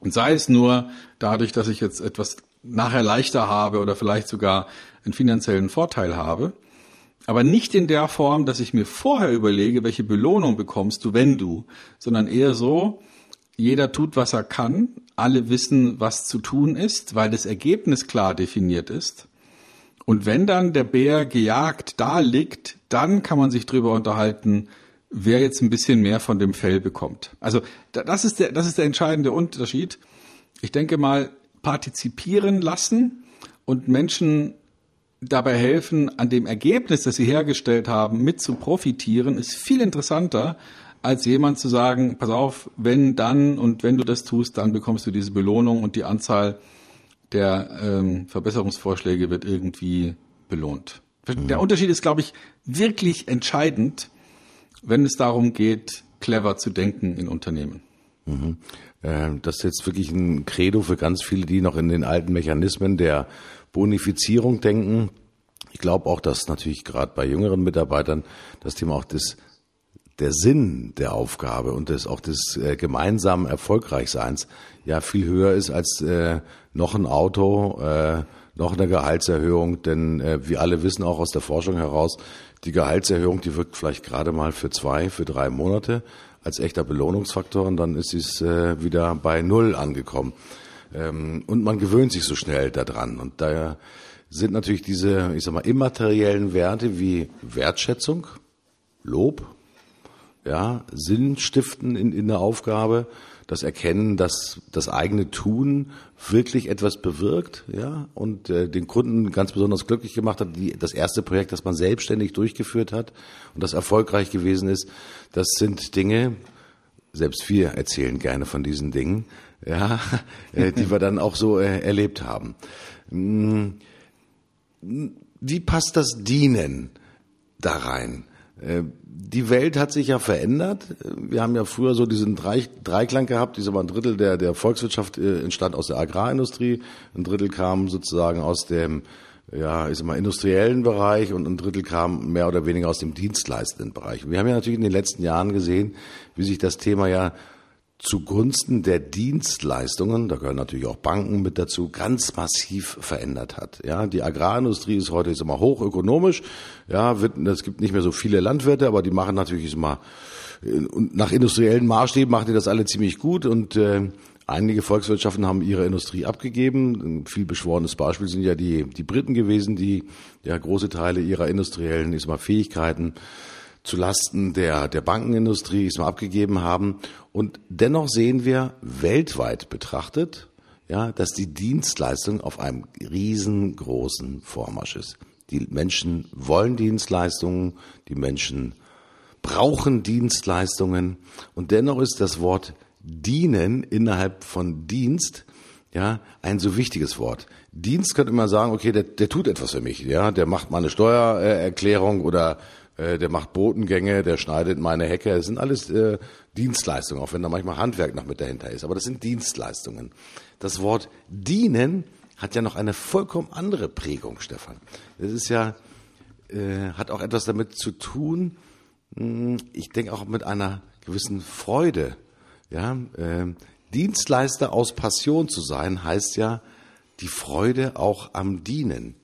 Speaker 1: Und sei es nur dadurch, dass ich jetzt etwas nachher leichter habe oder vielleicht sogar einen finanziellen Vorteil habe. Aber nicht in der Form, dass ich mir vorher überlege, welche Belohnung bekommst du, wenn du, sondern eher so, jeder tut, was er kann, alle wissen, was zu tun ist, weil das Ergebnis klar definiert ist. Und wenn dann der Bär gejagt da liegt, dann kann man sich drüber unterhalten, wer jetzt ein bisschen mehr von dem Fell bekommt. Also das ist der, das ist der entscheidende Unterschied. Ich denke mal, partizipieren lassen und Menschen dabei helfen, an dem Ergebnis, das sie hergestellt haben, mit zu profitieren, ist viel interessanter, als jemand zu sagen, pass auf, wenn dann und wenn du das tust, dann bekommst du diese Belohnung und die Anzahl der ähm, Verbesserungsvorschläge wird irgendwie belohnt. Der Unterschied ist, glaube ich, wirklich entscheidend, wenn es darum geht, clever zu denken in Unternehmen.
Speaker 3: Mhm. Das ist jetzt wirklich ein Credo für ganz viele, die noch in den alten Mechanismen der Bonifizierung denken. Ich glaube auch, dass natürlich gerade bei jüngeren Mitarbeitern das Thema auch des der Sinn der Aufgabe und des, auch des äh, gemeinsamen Erfolgreichseins ja viel höher ist als äh, noch ein Auto, äh, noch eine Gehaltserhöhung. Denn äh, wir alle wissen auch aus der Forschung heraus, die Gehaltserhöhung, die wirkt vielleicht gerade mal für zwei, für drei Monate als echter Belohnungsfaktor und dann ist es äh, wieder bei Null angekommen. Ähm, und man gewöhnt sich so schnell daran. Und daher sind natürlich diese, ich sag mal, immateriellen Werte wie Wertschätzung, Lob, ja, Sinn stiften in, in der Aufgabe, das Erkennen, dass das eigene Tun wirklich etwas bewirkt, ja, und äh, den Kunden ganz besonders glücklich gemacht hat. Die, das erste Projekt, das man selbstständig durchgeführt hat und das erfolgreich gewesen ist, das sind Dinge, selbst wir erzählen gerne von diesen Dingen, ja, äh, die wir dann auch so äh, erlebt haben. Hm, wie passt das Dienen da rein? Äh, die Welt hat sich ja verändert. Wir haben ja früher so diesen Dreiklang gehabt, dieser ein Drittel der, der Volkswirtschaft äh, entstand aus der Agrarindustrie, ein Drittel kam sozusagen aus dem ja, sag mal, industriellen Bereich und ein Drittel kam mehr oder weniger aus dem dienstleistenden Bereich. Wir haben ja natürlich in den letzten Jahren gesehen, wie sich das Thema ja zugunsten der Dienstleistungen, da gehören natürlich auch Banken mit dazu, ganz massiv verändert hat. Ja, die Agrarindustrie ist heute ist immer hochökonomisch. Ja, wird, es gibt nicht mehr so viele Landwirte, aber die machen natürlich immer und nach industriellen Maßstäben machen die das alle ziemlich gut und äh, einige Volkswirtschaften haben ihre Industrie abgegeben. Ein viel beschworenes Beispiel sind ja die die Briten gewesen, die ja große Teile ihrer industriellen, ich sag mal, Fähigkeiten zu Lasten der, der Bankenindustrie mal abgegeben haben. Und dennoch sehen wir weltweit betrachtet, ja, dass die Dienstleistung auf einem riesengroßen Vormarsch ist. Die Menschen wollen Dienstleistungen, die Menschen brauchen Dienstleistungen und dennoch ist das Wort dienen innerhalb von Dienst ja, ein so wichtiges Wort. Dienst könnte man sagen, okay, der, der tut etwas für mich, ja, der macht mal eine Steuererklärung oder äh, der macht Botengänge, der schneidet meine Hecke. Das sind alles äh, Dienstleistungen, auch wenn da manchmal Handwerk noch mit dahinter ist. Aber das sind Dienstleistungen. Das Wort dienen hat ja noch eine vollkommen andere Prägung, Stefan. Das ist ja, äh, hat auch etwas damit zu tun, hm, ich denke auch mit einer gewissen Freude. Ja, äh, Dienstleister aus Passion zu sein, heißt ja die Freude auch am Dienen.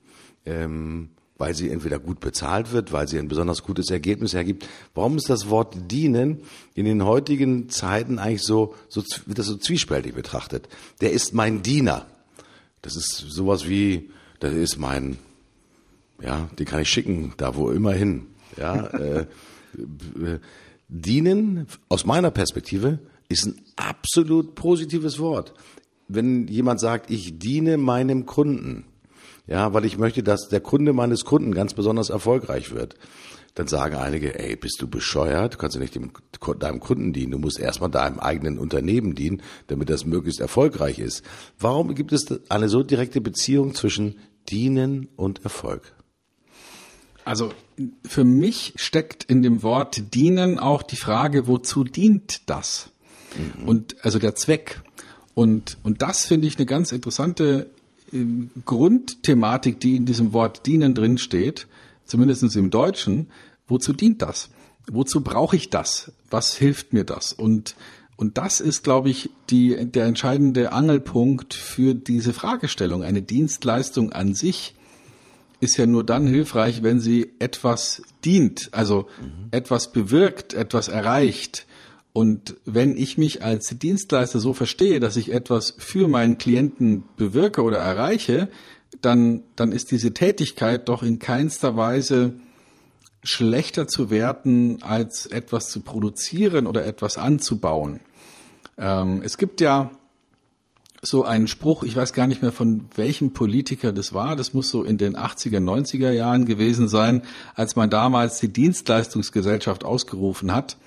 Speaker 3: Ähm, weil sie entweder gut bezahlt wird, weil sie ein besonders gutes Ergebnis ergibt. Warum ist das Wort dienen in den heutigen Zeiten eigentlich so, so wird das so zwiespältig betrachtet? Der ist mein Diener. Das ist sowas wie, das ist mein, ja, den kann ich schicken, da wo immer hin. Ja, äh, äh, dienen aus meiner Perspektive ist ein absolut positives Wort. Wenn jemand sagt, ich diene meinem Kunden, ja, weil ich möchte, dass der Kunde meines Kunden ganz besonders erfolgreich wird, dann sagen einige, ey, bist du bescheuert? Du kannst ja nicht dem, deinem Kunden dienen. Du musst erstmal deinem eigenen Unternehmen dienen, damit das möglichst erfolgreich ist. Warum gibt es eine so direkte Beziehung zwischen Dienen und Erfolg?
Speaker 1: Also für mich steckt in dem Wort dienen auch die Frage, wozu dient das? Mhm. Und also der Zweck. Und, und das finde ich eine ganz interessante äh, Grundthematik, die in diesem Wort dienen drin steht, zumindest im Deutschen, wozu dient das? Wozu brauche ich das? Was hilft mir das? Und, und das ist, glaube ich, die, der entscheidende Angelpunkt für diese Fragestellung. Eine Dienstleistung an sich ist ja nur dann hilfreich, wenn sie etwas dient, also mhm. etwas bewirkt, etwas erreicht. Und wenn ich mich als Dienstleister so verstehe, dass ich etwas für meinen Klienten bewirke oder erreiche, dann, dann ist diese Tätigkeit doch in keinster Weise schlechter zu werten, als etwas zu produzieren oder etwas anzubauen. Ähm, es gibt ja so einen Spruch, ich weiß gar nicht mehr von welchem Politiker das war, das muss so in den 80er, 90er Jahren gewesen sein, als man damals die Dienstleistungsgesellschaft ausgerufen hat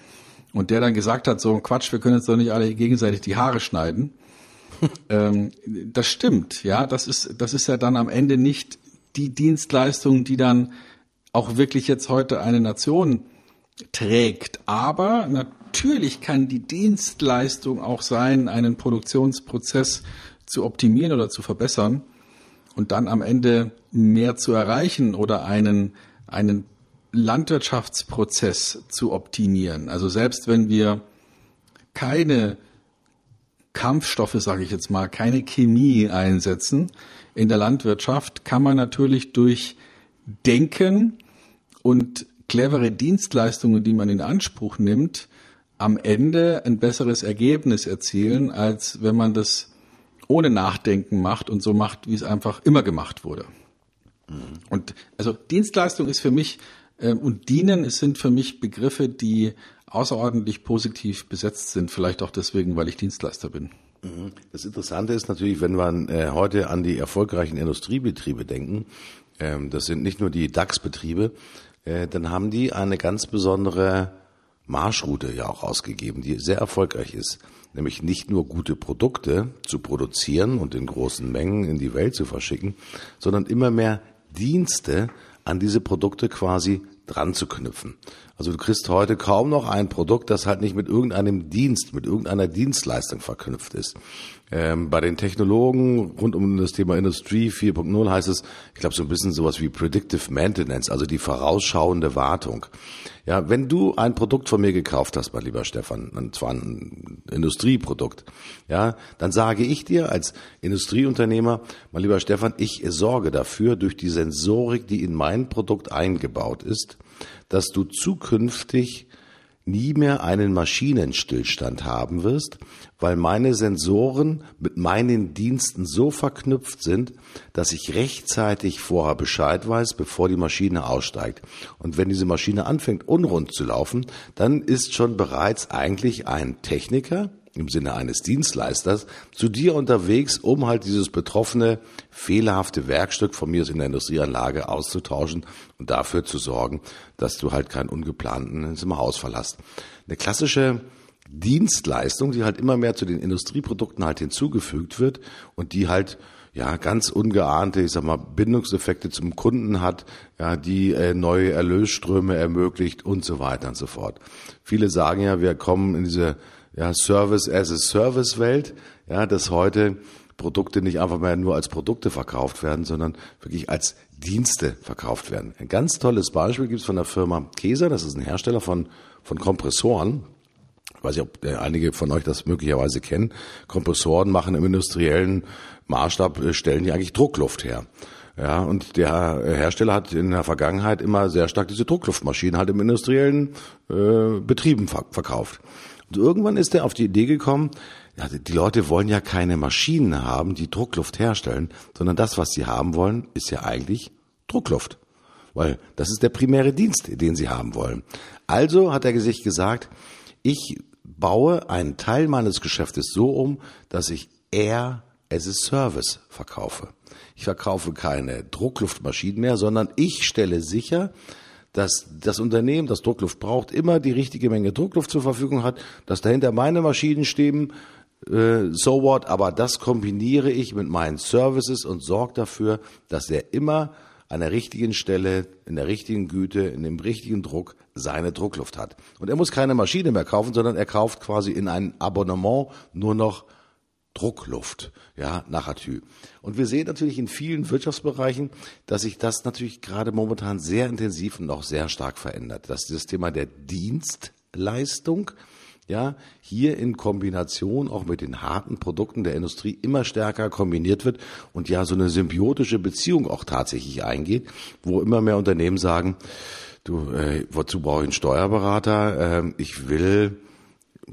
Speaker 1: und der dann gesagt hat, so Quatsch, wir können jetzt doch nicht alle gegenseitig die Haare schneiden. ähm, das stimmt, ja, das ist, das ist ja dann am Ende nicht die Dienstleistung, die dann auch wirklich jetzt heute eine Nation trägt. Aber natürlich kann die Dienstleistung auch sein, einen Produktionsprozess zu optimieren oder zu verbessern und dann am Ende mehr zu erreichen oder einen, einen Landwirtschaftsprozess zu optimieren. Also selbst wenn wir keine Kampfstoffe, sage ich jetzt mal, keine Chemie einsetzen in der Landwirtschaft, kann man natürlich durch Denken und clevere Dienstleistungen, die man in Anspruch nimmt, am Ende ein besseres Ergebnis erzielen, als wenn man das ohne Nachdenken macht und so macht, wie es einfach immer gemacht wurde. Mhm. Und also Dienstleistung ist für mich und Dienen sind für mich Begriffe, die außerordentlich positiv besetzt sind, vielleicht auch deswegen, weil ich Dienstleister bin.
Speaker 3: Mhm. Das Interessante ist natürlich, wenn wir äh, heute an die erfolgreichen Industriebetriebe denken, ähm, das sind nicht nur die DAX-Betriebe, äh, dann haben die eine ganz besondere Marschroute ja auch ausgegeben, die sehr erfolgreich ist. Nämlich nicht nur gute Produkte zu produzieren und in großen Mengen in die Welt zu verschicken, sondern immer mehr Dienste an diese Produkte quasi dran zu knüpfen. Also du kriegst heute kaum noch ein Produkt, das halt nicht mit irgendeinem Dienst, mit irgendeiner Dienstleistung verknüpft ist. Ähm, bei den Technologen rund um das Thema Industrie 4.0 heißt es, ich glaube so ein bisschen sowas wie Predictive Maintenance, also die vorausschauende Wartung. Ja, wenn du ein Produkt von mir gekauft hast, mein lieber Stefan, und zwar ein Industrieprodukt, ja, dann sage ich dir als Industrieunternehmer, mein lieber Stefan, ich sorge dafür durch die Sensorik, die in mein Produkt eingebaut ist, dass du zukünftig nie mehr einen Maschinenstillstand haben wirst, weil meine Sensoren mit meinen Diensten so verknüpft sind, dass ich rechtzeitig vorher Bescheid weiß, bevor die Maschine aussteigt. Und wenn diese Maschine anfängt unrund zu laufen, dann ist schon bereits eigentlich ein Techniker, im Sinne eines Dienstleisters zu dir unterwegs, um halt dieses betroffene, fehlerhafte Werkstück von mir aus in der Industrieanlage auszutauschen und dafür zu sorgen, dass du halt keinen ungeplanten im Haus verlässt. Eine klassische Dienstleistung, die halt immer mehr zu den Industrieprodukten halt hinzugefügt wird und die halt ja ganz ungeahnte, ich sag mal, Bindungseffekte zum Kunden hat, ja, die äh, neue Erlösströme ermöglicht und so weiter und so fort. Viele sagen ja, wir kommen in diese ja, Service as a Service Welt, ja, dass heute Produkte nicht einfach mehr nur als Produkte verkauft werden, sondern wirklich als Dienste verkauft werden. Ein ganz tolles Beispiel gibt es von der Firma Keser, das ist ein Hersteller von, von Kompressoren. Ich weiß nicht, ob äh, einige von euch das möglicherweise kennen. Kompressoren machen im industriellen Maßstab, äh, stellen die eigentlich Druckluft her. Ja, und der Hersteller hat in der Vergangenheit immer sehr stark diese Druckluftmaschinen halt im industriellen äh, Betrieben verkauft. Und irgendwann ist er auf die Idee gekommen, ja, die Leute wollen ja keine Maschinen haben, die Druckluft herstellen, sondern das, was sie haben wollen, ist ja eigentlich Druckluft. Weil das ist der primäre Dienst, den sie haben wollen. Also hat er sich gesagt, ich baue einen Teil meines Geschäftes so um, dass ich Air as a Service verkaufe. Ich verkaufe keine Druckluftmaschinen mehr, sondern ich stelle sicher, dass das Unternehmen, das Druckluft braucht, immer die richtige Menge Druckluft zur Verfügung hat, dass dahinter meine Maschinen stehen, äh, so what, aber das kombiniere ich mit meinen Services und sorge dafür, dass er immer an der richtigen Stelle, in der richtigen Güte, in dem richtigen Druck seine Druckluft hat. Und er muss keine Maschine mehr kaufen, sondern er kauft quasi in ein Abonnement nur noch Druckluft, ja, nach Atü. Und wir sehen natürlich in vielen Wirtschaftsbereichen, dass sich das natürlich gerade momentan sehr intensiv und auch sehr stark verändert. Dass dieses Thema der Dienstleistung, ja, hier in Kombination auch mit den harten Produkten der Industrie immer stärker kombiniert wird und ja so eine symbiotische Beziehung auch tatsächlich eingeht, wo immer mehr Unternehmen sagen, du, äh, wozu brauche ich einen Steuerberater? Ähm, ich will,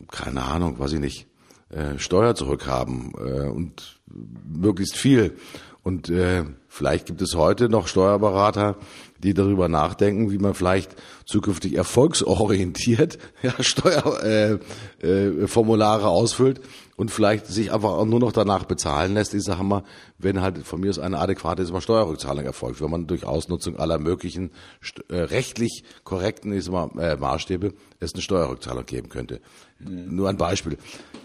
Speaker 3: keine Ahnung, weiß ich nicht, äh, Steuer zurückhaben äh, und möglichst viel. Und äh, vielleicht gibt es heute noch Steuerberater, die darüber nachdenken, wie man vielleicht zukünftig erfolgsorientiert ja, Steuerformulare äh, äh, Formulare ausfüllt und vielleicht sich einfach auch nur noch danach bezahlen lässt, ich sage mal, wenn halt von mir aus eine adäquate mal, Steuerrückzahlung erfolgt, wenn man durch Ausnutzung aller möglichen äh, rechtlich korrekten ich mal, äh, Maßstäbe es eine Steuerrückzahlung geben könnte. Mhm. Nur ein Beispiel.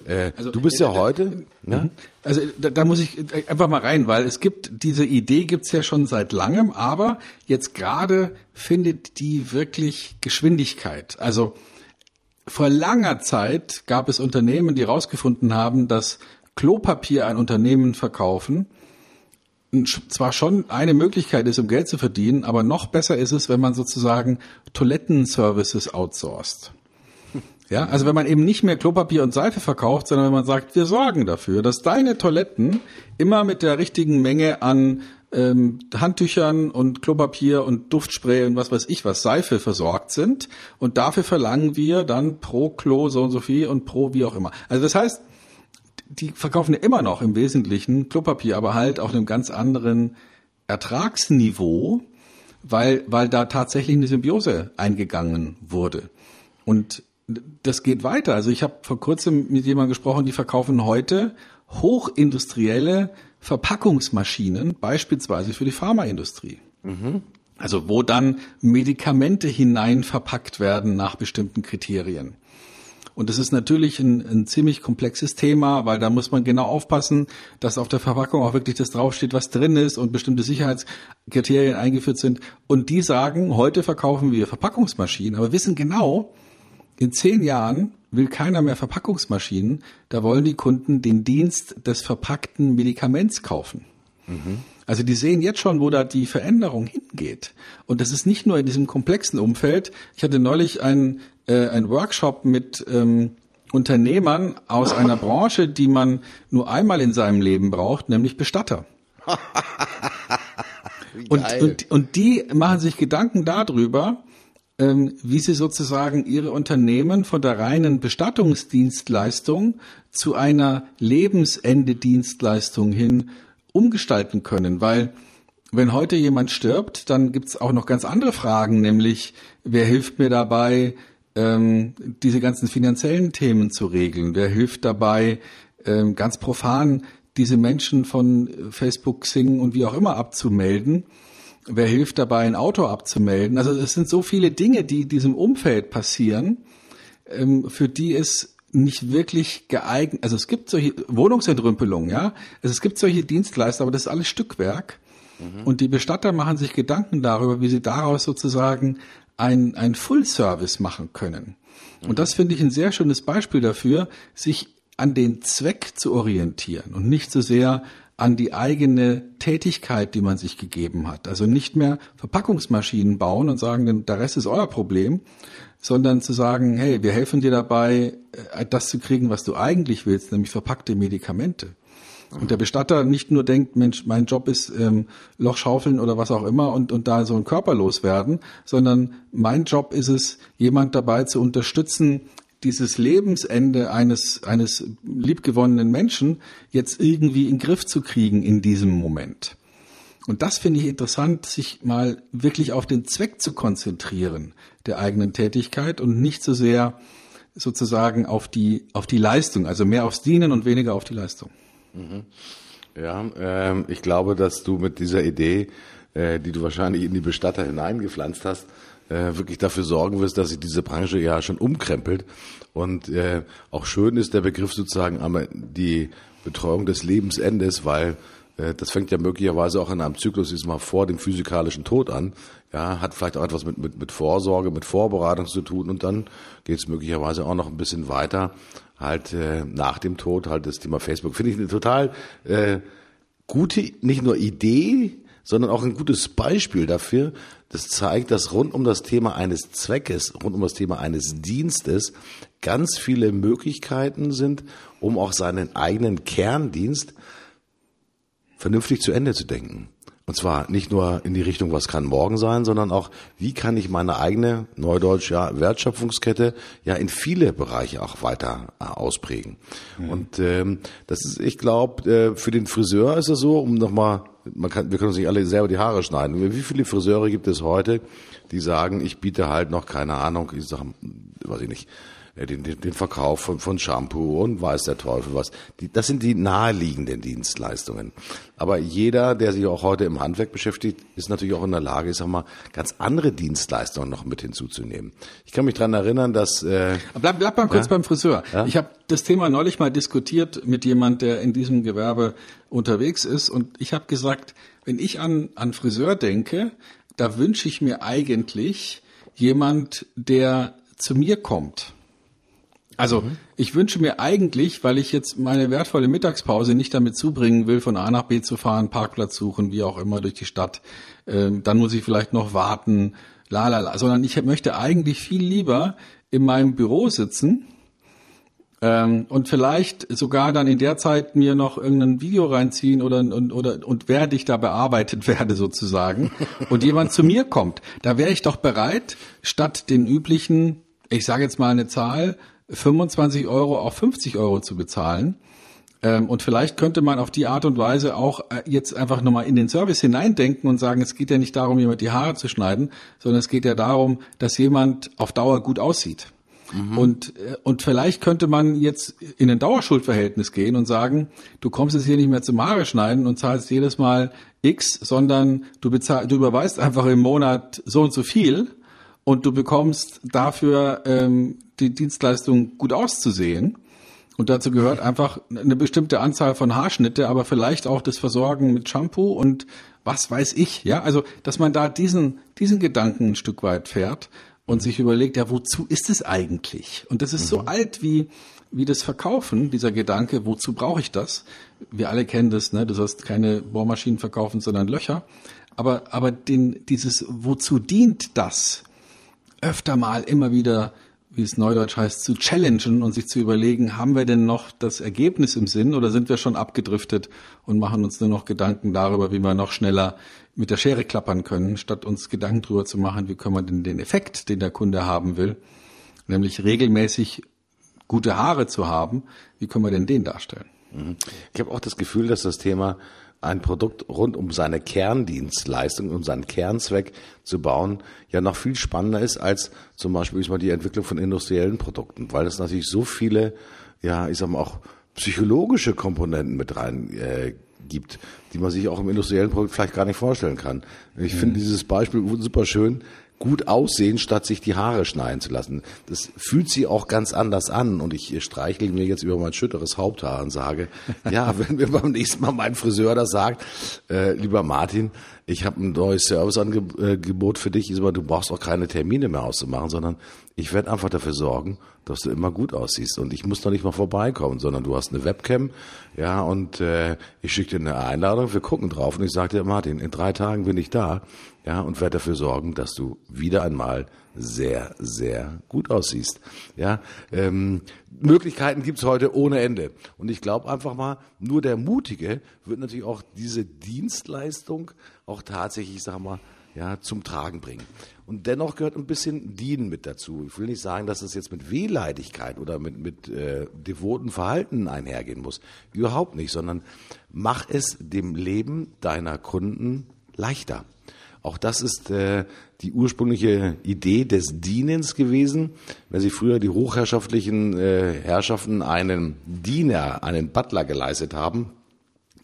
Speaker 3: Äh, also, du bist ja äh, heute. Äh,
Speaker 1: ne? Also da, da muss ich äh, einfach mal rein, weil es gibt diese Idee gibt's ja schon seit langem, aber jetzt gerade findet die wirklich Geschwindigkeit. Also vor langer Zeit gab es Unternehmen, die herausgefunden haben, dass Klopapier ein Unternehmen verkaufen zwar schon eine Möglichkeit ist, um Geld zu verdienen, aber noch besser ist es, wenn man sozusagen Toilettenservices outsourced. Ja, also wenn man eben nicht mehr Klopapier und Seife verkauft, sondern wenn man sagt, wir sorgen dafür, dass deine Toiletten immer mit der richtigen Menge an ähm, Handtüchern und Klopapier und Duftspray und was weiß ich was, Seife versorgt sind. Und dafür verlangen wir dann pro Klo so und so viel und pro wie auch immer. Also das heißt, die verkaufen ja immer noch im Wesentlichen Klopapier, aber halt auf einem ganz anderen Ertragsniveau, weil, weil da tatsächlich eine Symbiose eingegangen wurde. Und das geht weiter. Also ich habe vor kurzem mit jemandem gesprochen, die verkaufen heute hochindustrielle Verpackungsmaschinen, beispielsweise für die Pharmaindustrie. Mhm. Also wo dann Medikamente hinein verpackt werden nach bestimmten Kriterien. Und das ist natürlich ein, ein, ziemlich komplexes Thema, weil da muss man genau aufpassen, dass auf der Verpackung auch wirklich das draufsteht, was drin ist und bestimmte Sicherheitskriterien eingeführt sind. Und die sagen, heute verkaufen wir Verpackungsmaschinen, aber wissen genau, in zehn Jahren will keiner mehr Verpackungsmaschinen, da wollen die Kunden den Dienst des verpackten Medikaments kaufen. Mhm. Also die sehen jetzt schon, wo da die Veränderung hingeht. Und das ist nicht nur in diesem komplexen Umfeld. Ich hatte neulich einen, äh, einen Workshop mit ähm, Unternehmern aus einer Branche, die man nur einmal in seinem Leben braucht, nämlich Bestatter. und, und, und die machen sich Gedanken darüber, wie sie sozusagen ihre Unternehmen von der reinen Bestattungsdienstleistung zu einer Lebensende-Dienstleistung hin umgestalten können, weil wenn heute jemand stirbt, dann gibt's auch noch ganz andere Fragen, nämlich wer hilft mir dabei, ähm, diese ganzen finanziellen Themen zu regeln? Wer hilft dabei, ähm, ganz profan diese Menschen von Facebook, Xing und wie auch immer abzumelden? Wer hilft dabei, ein Auto abzumelden? Also es sind so viele Dinge, die in diesem Umfeld passieren, ähm, für die es nicht wirklich geeignet, also es gibt solche Wohnungsentrümpelungen, ja, also es gibt solche Dienstleister, aber das ist alles Stückwerk. Mhm. Und die Bestatter machen sich Gedanken darüber, wie sie daraus sozusagen ein, ein Full-Service machen können. Mhm. Und das finde ich ein sehr schönes Beispiel dafür, sich an den Zweck zu orientieren und nicht so sehr an die eigene Tätigkeit, die man sich gegeben hat. Also nicht mehr Verpackungsmaschinen bauen und sagen, der Rest ist euer Problem, sondern zu sagen, hey, wir helfen dir dabei, äh, das zu kriegen, was du eigentlich willst, nämlich verpackte Medikamente. Und der Bestatter nicht nur denkt, Mensch, mein Job ist ähm, Loch schaufeln oder was auch immer und, und da so ein Körper loswerden, sondern mein Job ist es, jemand dabei zu unterstützen, dieses Lebensende eines, eines liebgewonnenen Menschen jetzt irgendwie in den Griff zu kriegen in diesem Moment. Und das finde ich interessant, sich mal wirklich auf den Zweck zu konzentrieren der eigenen Tätigkeit und nicht so sehr sozusagen auf die, auf die Leistung, also mehr aufs Dienen und weniger auf die Leistung.
Speaker 3: Mhm. Ja, ähm, ich glaube, dass du mit dieser Idee, äh, die du wahrscheinlich in die Bestatter hineingepflanzt hast, äh, wirklich dafür sorgen wirst, dass sich diese Branche ja schon umkrempelt. Und äh, auch schön ist der Begriff sozusagen einmal die Betreuung des Lebensendes, weil äh, das fängt ja möglicherweise auch in einem Zyklus diesmal vor dem physikalischen Tod an. Ja, hat vielleicht auch etwas mit, mit, mit Vorsorge, mit Vorbereitung zu tun und dann geht es möglicherweise auch noch ein bisschen weiter, halt äh, nach dem Tod, halt das Thema Facebook. Finde ich eine total äh, gute, nicht nur Idee, sondern auch ein gutes Beispiel dafür. Das zeigt, dass rund um das Thema eines Zweckes, rund um das Thema eines Dienstes ganz viele Möglichkeiten sind, um auch seinen eigenen Kerndienst vernünftig zu Ende zu denken. Und zwar nicht nur in die Richtung, was kann morgen sein, sondern auch, wie kann ich meine eigene, neudeutsch, ja, Wertschöpfungskette ja in viele Bereiche auch weiter äh, ausprägen. Mhm. Und ähm, das ist, ich glaube, äh, für den Friseur ist es so, um nochmal, man kann, wir können uns nicht alle selber die Haare schneiden. Wie viele Friseure gibt es heute, die sagen, ich biete halt noch, keine Ahnung, ich sag, weiß ich nicht, den, den, den Verkauf von, von Shampoo und weiß der Teufel was. Die, das sind die naheliegenden Dienstleistungen. Aber jeder, der sich auch heute im Handwerk beschäftigt, ist natürlich auch in der Lage, ich sag mal, ganz andere Dienstleistungen noch mit hinzuzunehmen. Ich kann mich dran erinnern, dass äh,
Speaker 1: bleib, bleib mal kurz ja? beim Friseur. Ja? Ich habe das Thema neulich mal diskutiert mit jemand, der in diesem Gewerbe unterwegs ist, und ich habe gesagt, wenn ich an an Friseur denke, da wünsche ich mir eigentlich jemand, der zu mir kommt also mhm. ich wünsche mir eigentlich, weil ich jetzt meine wertvolle Mittagspause nicht damit zubringen will, von A nach B zu fahren, Parkplatz suchen, wie auch immer durch die Stadt, ähm, dann muss ich vielleicht noch warten, la la la, sondern ich möchte eigentlich viel lieber in meinem Büro sitzen ähm, und vielleicht sogar dann in der Zeit mir noch irgendein Video reinziehen oder und, oder und während ich da bearbeitet werde sozusagen und jemand zu mir kommt, da wäre ich doch bereit, statt den üblichen, ich sage jetzt mal eine Zahl, 25 Euro auch 50 Euro zu bezahlen. Ähm, und vielleicht könnte man auf die Art und Weise auch äh, jetzt einfach nochmal in den Service hineindenken und sagen, es geht ja nicht darum, jemand die Haare zu schneiden, sondern es geht ja darum, dass jemand auf Dauer gut aussieht. Mhm. Und, äh, und vielleicht könnte man jetzt in ein Dauerschuldverhältnis gehen und sagen, du kommst jetzt hier nicht mehr zum Haare schneiden und zahlst jedes Mal X, sondern du bezahlst, du überweist einfach im Monat so und so viel und du bekommst dafür ähm, die Dienstleistung gut auszusehen. Und dazu gehört einfach eine bestimmte Anzahl von Haarschnitte, aber vielleicht auch das Versorgen mit Shampoo und was weiß ich. Ja, also, dass man da diesen, diesen Gedanken ein Stück weit fährt und sich überlegt, ja, wozu ist es eigentlich? Und das ist mhm. so alt wie, wie das Verkaufen, dieser Gedanke, wozu brauche ich das? Wir alle kennen das, ne? Du sollst keine Bohrmaschinen verkaufen, sondern Löcher. Aber, aber den, dieses, wozu dient das? Öfter mal immer wieder wie es neudeutsch heißt, zu challengen und sich zu überlegen, haben wir denn noch das Ergebnis im Sinn oder sind wir schon abgedriftet und machen uns nur noch Gedanken darüber, wie wir noch schneller mit der Schere klappern können, statt uns Gedanken darüber zu machen, wie können wir denn den Effekt, den der Kunde haben will, nämlich regelmäßig gute Haare zu haben, wie können wir denn den darstellen?
Speaker 3: Mhm. Ich habe auch das Gefühl, dass das Thema ein Produkt rund um seine Kerndienstleistung, um seinen Kernzweck zu bauen, ja noch viel spannender ist als zum Beispiel ich mal die Entwicklung von industriellen Produkten, weil es natürlich so viele, ja, ich sag mal auch psychologische Komponenten mit rein äh, gibt, die man sich auch im industriellen Produkt vielleicht gar nicht vorstellen kann. Ich mhm. finde dieses Beispiel super schön gut aussehen, statt sich die Haare schneiden zu lassen. Das fühlt sich auch ganz anders an. Und ich streichle mir jetzt über mein schütteres Haupthaar und sage, ja, wenn mir beim nächsten Mal mein Friseur das sagt, äh, lieber Martin, ich habe ein neues Serviceangebot für dich, aber du brauchst auch keine Termine mehr auszumachen, sondern ich werde einfach dafür sorgen, dass du immer gut aussiehst. Und ich muss noch nicht mal vorbeikommen, sondern du hast eine Webcam, ja, und äh, ich schicke dir eine Einladung, wir gucken drauf und ich sage dir, Martin, in drei Tagen bin ich da, ja, und werde dafür sorgen, dass du wieder einmal sehr, sehr gut aussiehst. Ja, ähm, Möglichkeiten gibt's heute ohne Ende. Und ich glaube einfach mal, nur der Mutige wird natürlich auch diese Dienstleistung auch tatsächlich, sag mal, ja, zum Tragen bringen. Und dennoch gehört ein bisschen Dienen mit dazu. Ich will nicht sagen, dass es jetzt mit Wehleidigkeit oder mit, mit äh, devoten Verhalten einhergehen muss. Überhaupt nicht, sondern mach es dem Leben deiner Kunden leichter. Auch das ist äh, die ursprüngliche Idee des Dienens gewesen. Wenn Sie früher die hochherrschaftlichen äh, Herrschaften einen Diener, einen Butler geleistet haben,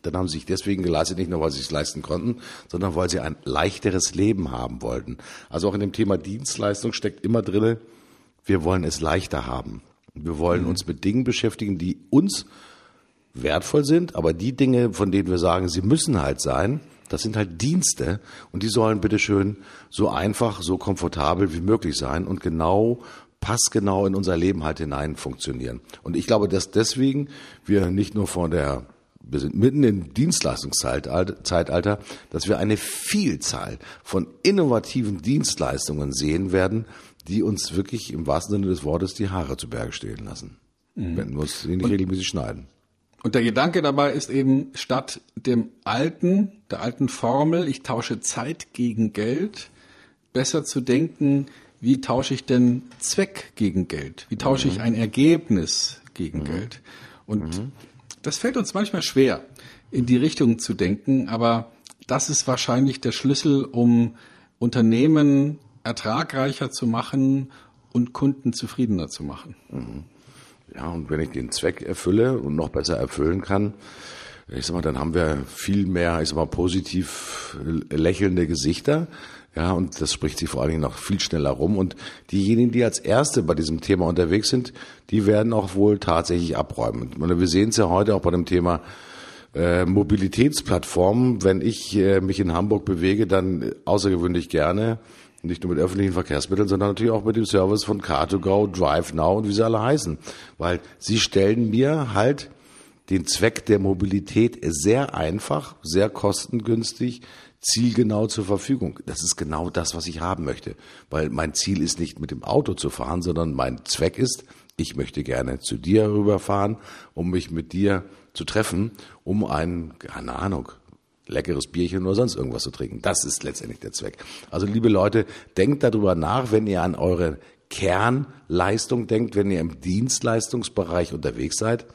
Speaker 3: dann haben sie sich deswegen geleistet, nicht nur weil sie es leisten konnten, sondern weil sie ein leichteres Leben haben wollten. Also auch in dem Thema Dienstleistung steckt immer drinne, wir wollen es leichter haben. Wir wollen uns mit Dingen beschäftigen, die uns wertvoll sind, aber die Dinge, von denen wir sagen, sie müssen halt sein, das sind halt Dienste und die sollen bitteschön so einfach, so komfortabel wie möglich sein und genau passgenau in unser Leben halt hinein funktionieren. Und ich glaube, dass deswegen wir nicht nur von der wir sind mitten im Dienstleistungszeitalter, dass wir eine Vielzahl von innovativen Dienstleistungen sehen werden, die uns wirklich im wahrsten Sinne des Wortes die Haare zu Berge stehen lassen, mhm. wenn wir uns nicht regelmäßig schneiden.
Speaker 1: Und der Gedanke dabei ist eben, statt dem alten, der alten Formel, ich tausche Zeit gegen Geld, besser zu denken, wie tausche ich denn Zweck gegen Geld? Wie tausche mhm. ich ein Ergebnis gegen mhm. Geld? Und mhm. das fällt uns manchmal schwer, in die Richtung zu denken, aber das ist wahrscheinlich der Schlüssel, um Unternehmen ertragreicher zu machen und Kunden zufriedener zu machen.
Speaker 3: Ja, und wenn ich den Zweck erfülle und noch besser erfüllen kann, ich sag mal, dann haben wir viel mehr, ich sag mal, positiv lächelnde Gesichter. Ja, und das spricht sich vor allen Dingen noch viel schneller rum. Und diejenigen, die als Erste bei diesem Thema unterwegs sind, die werden auch wohl tatsächlich abräumen. Und wir sehen es ja heute auch bei dem Thema äh, Mobilitätsplattformen. Wenn ich äh, mich in Hamburg bewege, dann außergewöhnlich gerne nicht nur mit öffentlichen Verkehrsmitteln, sondern natürlich auch mit dem Service von Car2Go, DriveNow und wie sie alle heißen. Weil sie stellen mir halt den Zweck der Mobilität sehr einfach, sehr kostengünstig, zielgenau zur Verfügung. Das ist genau das, was ich haben möchte. Weil mein Ziel ist nicht mit dem Auto zu fahren, sondern mein Zweck ist, ich möchte gerne zu dir rüberfahren, um mich mit dir zu treffen, um ein, keine Ahnung, leckeres Bierchen oder sonst irgendwas zu trinken. Das ist letztendlich der Zweck. Also liebe Leute, denkt darüber nach, wenn ihr an eure Kernleistung denkt, wenn ihr im Dienstleistungsbereich unterwegs seid.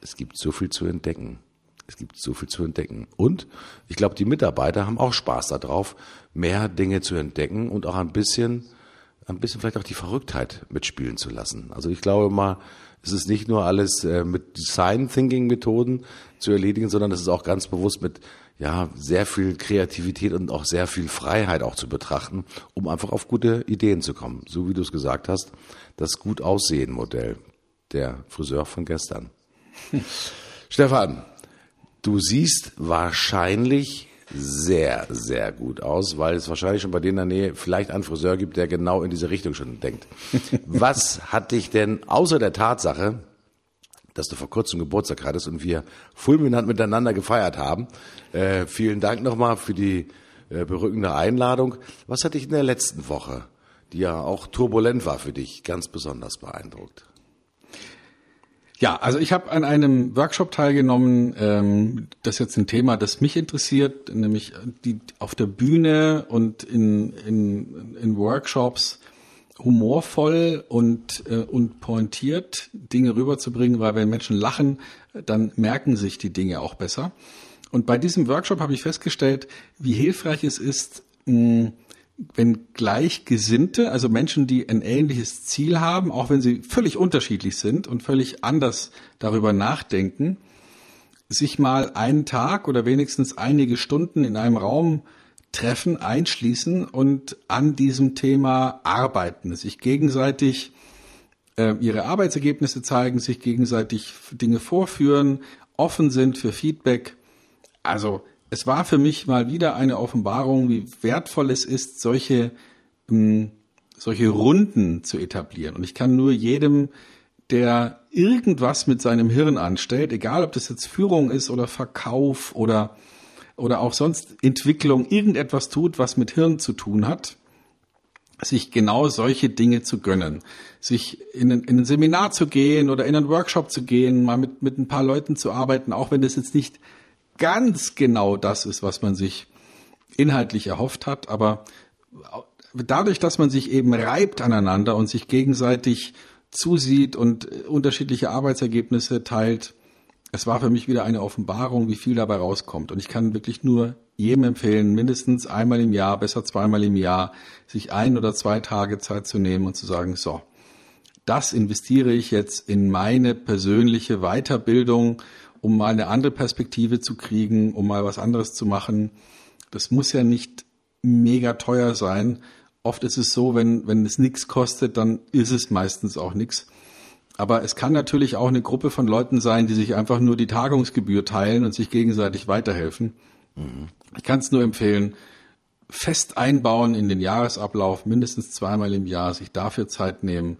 Speaker 3: Es gibt so viel zu entdecken. Es gibt so viel zu entdecken. Und ich glaube, die Mitarbeiter haben auch Spaß darauf, mehr Dinge zu entdecken und auch ein bisschen, ein bisschen vielleicht auch die Verrücktheit mitspielen zu lassen. Also ich glaube mal, es ist nicht nur alles äh, mit Design Thinking Methoden zu erledigen, sondern es ist auch ganz bewusst mit ja, sehr viel Kreativität und auch sehr viel Freiheit auch zu betrachten, um einfach auf gute Ideen zu kommen. So wie du es gesagt hast, das gut aussehen Modell, der Friseur von gestern. Stefan, du siehst wahrscheinlich sehr, sehr gut aus, weil es wahrscheinlich schon bei denen in der Nähe vielleicht einen Friseur gibt, der genau in diese Richtung schon denkt. Was hat dich denn außer der Tatsache, dass du vor kurzem Geburtstag hattest und wir fulminant miteinander gefeiert haben, äh, vielen Dank nochmal für die äh, berückende Einladung. Was hat dich in der letzten Woche, die ja auch turbulent war für dich, ganz besonders beeindruckt?
Speaker 1: Ja, also ich habe an einem Workshop teilgenommen, ähm, das ist jetzt ein Thema, das mich interessiert, nämlich die auf der Bühne und in, in, in Workshops humorvoll und, äh, und pointiert Dinge rüberzubringen, weil wenn Menschen lachen, dann merken sich die Dinge auch besser. Und bei diesem Workshop habe ich festgestellt, wie hilfreich es ist, mh, wenn Gleichgesinnte, also Menschen, die ein ähnliches Ziel haben, auch wenn sie völlig unterschiedlich sind und völlig anders darüber nachdenken, sich mal einen Tag oder wenigstens einige Stunden in einem Raum treffen, einschließen und an diesem Thema arbeiten, sich gegenseitig äh, ihre Arbeitsergebnisse zeigen, sich gegenseitig Dinge vorführen, offen sind für Feedback. Also es war für mich mal wieder eine Offenbarung, wie wertvoll es ist, solche, ähm, solche Runden zu etablieren. Und ich kann nur jedem, der irgendwas mit seinem Hirn anstellt, egal ob das jetzt Führung ist oder Verkauf oder, oder auch sonst Entwicklung, irgendetwas tut, was mit Hirn zu tun hat, sich genau solche Dinge zu gönnen, sich in ein, in ein Seminar zu gehen oder in einen Workshop zu gehen, mal mit, mit ein paar Leuten zu arbeiten, auch wenn das jetzt nicht ganz genau das ist, was man sich inhaltlich erhofft hat, aber dadurch, dass man sich eben reibt aneinander und sich gegenseitig zusieht und unterschiedliche Arbeitsergebnisse teilt, es war für mich wieder eine Offenbarung, wie viel dabei rauskommt. Und ich kann wirklich nur jedem empfehlen, mindestens einmal im Jahr, besser zweimal im Jahr, sich ein oder zwei Tage Zeit zu nehmen und zu sagen, so, das investiere ich jetzt in meine persönliche Weiterbildung um mal eine andere Perspektive zu kriegen, um mal was anderes zu machen. Das muss ja nicht mega teuer sein. Oft ist es so, wenn, wenn es nichts kostet, dann ist es meistens auch nichts. Aber es kann natürlich auch eine Gruppe von Leuten sein, die sich einfach nur die Tagungsgebühr teilen und sich gegenseitig weiterhelfen. Mhm. Ich kann es nur empfehlen, fest einbauen in den Jahresablauf, mindestens zweimal im Jahr, sich dafür Zeit nehmen.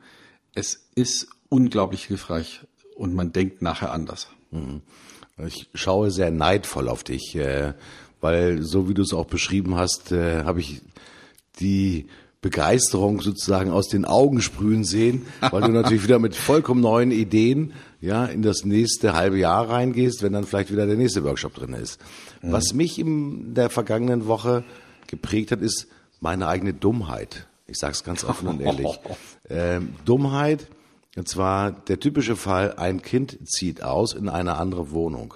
Speaker 1: Es ist unglaublich hilfreich und man denkt nachher anders. Mhm.
Speaker 3: Ich schaue sehr neidvoll auf dich, äh, weil so wie du es auch beschrieben hast, äh, habe ich die Begeisterung sozusagen aus den Augen sprühen sehen, weil du natürlich wieder mit vollkommen neuen Ideen ja in das nächste halbe Jahr reingehst, wenn dann vielleicht wieder der nächste Workshop drin ist. Mhm. Was mich in der vergangenen Woche geprägt hat, ist meine eigene Dummheit. Ich sage es ganz offen und ehrlich. Ähm, Dummheit, und zwar der typische Fall, ein Kind zieht aus in eine andere Wohnung.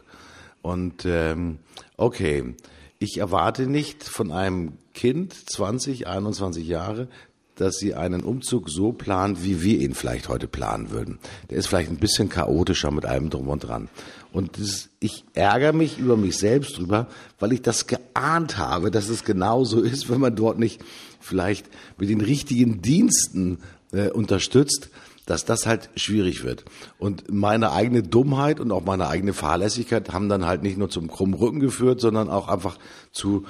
Speaker 3: Und ähm, okay, ich erwarte nicht von einem Kind, 20, 21 Jahre, dass sie einen Umzug so plant, wie wir ihn vielleicht heute planen würden. Der ist vielleicht ein bisschen chaotischer mit allem drum und dran. Und das, ich ärgere mich über mich selbst drüber, weil ich das geahnt habe, dass es genau so ist, wenn man dort nicht vielleicht mit den richtigen Diensten äh, unterstützt, dass das halt schwierig wird. Und meine eigene Dummheit und auch meine eigene Fahrlässigkeit haben dann halt nicht nur zum krummen Rücken geführt, sondern auch einfach zu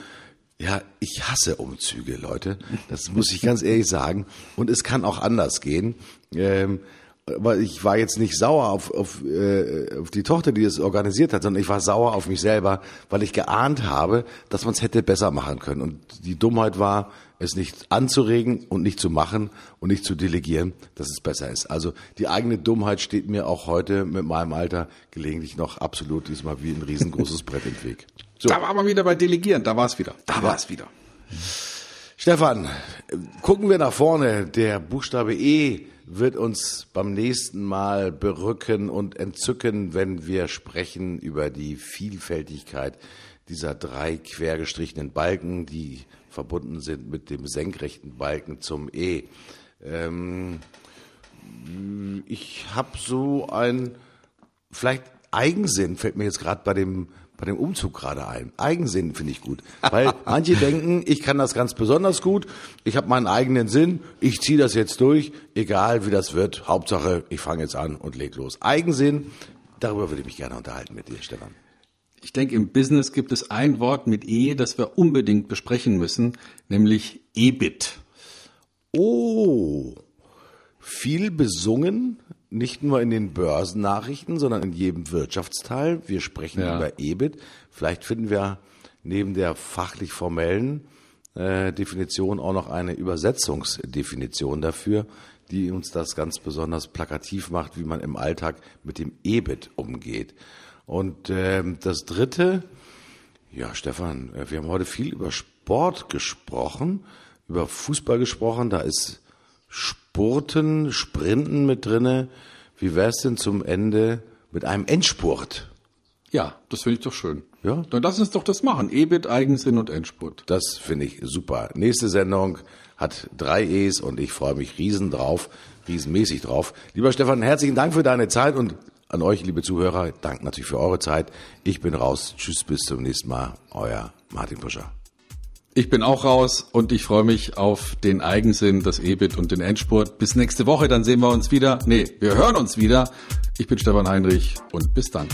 Speaker 3: ja, ich hasse Umzüge, Leute. Das muss ich ganz ehrlich sagen. Und es kann auch anders gehen. Ähm, weil ich war jetzt nicht sauer auf, auf, äh, auf die Tochter, die es organisiert hat, sondern ich war sauer auf mich selber, weil ich geahnt habe, dass man es hätte besser machen können. Und die Dummheit war, es nicht anzuregen und nicht zu machen und nicht zu delegieren, dass es besser ist. Also die eigene Dummheit steht mir auch heute mit meinem Alter gelegentlich noch absolut diesmal wie ein riesengroßes Brett im Weg.
Speaker 1: So. Da waren wir wieder bei Delegieren, da war es wieder. Da ja. war es wieder.
Speaker 3: Stefan, gucken wir nach vorne. Der Buchstabe E wird uns beim nächsten Mal berücken und entzücken, wenn wir sprechen über die Vielfältigkeit dieser drei quergestrichenen Balken, die verbunden sind mit dem senkrechten Balken zum E. Ähm, ich habe so ein, vielleicht Eigensinn, fällt mir jetzt gerade bei dem bei dem Umzug gerade ein. Eigensinn finde ich gut. Weil manche denken, ich kann das ganz besonders gut, ich habe meinen eigenen Sinn, ich ziehe das jetzt durch, egal wie das wird. Hauptsache, ich fange jetzt an und leg los. Eigensinn, darüber würde ich mich gerne unterhalten mit dir, Stefan.
Speaker 1: Ich denke, im Business gibt es ein Wort mit E, das wir unbedingt besprechen müssen, nämlich EBIT.
Speaker 3: Oh, viel besungen, nicht nur in den Börsennachrichten, sondern in jedem Wirtschaftsteil. Wir sprechen ja. über EBIT. Vielleicht finden wir neben der fachlich formellen äh, Definition auch noch eine Übersetzungsdefinition dafür, die uns das ganz besonders plakativ macht, wie man im Alltag mit dem EBIT umgeht. Und äh, das Dritte, ja, Stefan, äh, wir haben heute viel über Sport gesprochen, über Fußball gesprochen. Da ist Spurten, Sprinten mit drinne. Wie wär's denn zum Ende mit einem Endspurt?
Speaker 1: Ja, das finde ich doch schön. Ja, dann lass uns doch das machen. EBIT, Eigensinn und Endspurt.
Speaker 3: Das finde ich super. Nächste Sendung hat drei E's und ich freue mich riesen drauf, riesenmäßig drauf. Lieber Stefan, herzlichen Dank für deine Zeit und an euch, liebe Zuhörer, danke natürlich für eure Zeit. Ich bin raus. Tschüss, bis zum nächsten Mal. Euer Martin Puscher.
Speaker 1: Ich bin auch raus und ich freue mich auf den Eigensinn, das EBIT und den Endspurt. Bis nächste Woche, dann sehen wir uns wieder. Nee, wir hören uns wieder. Ich bin Stefan Heinrich und bis dann.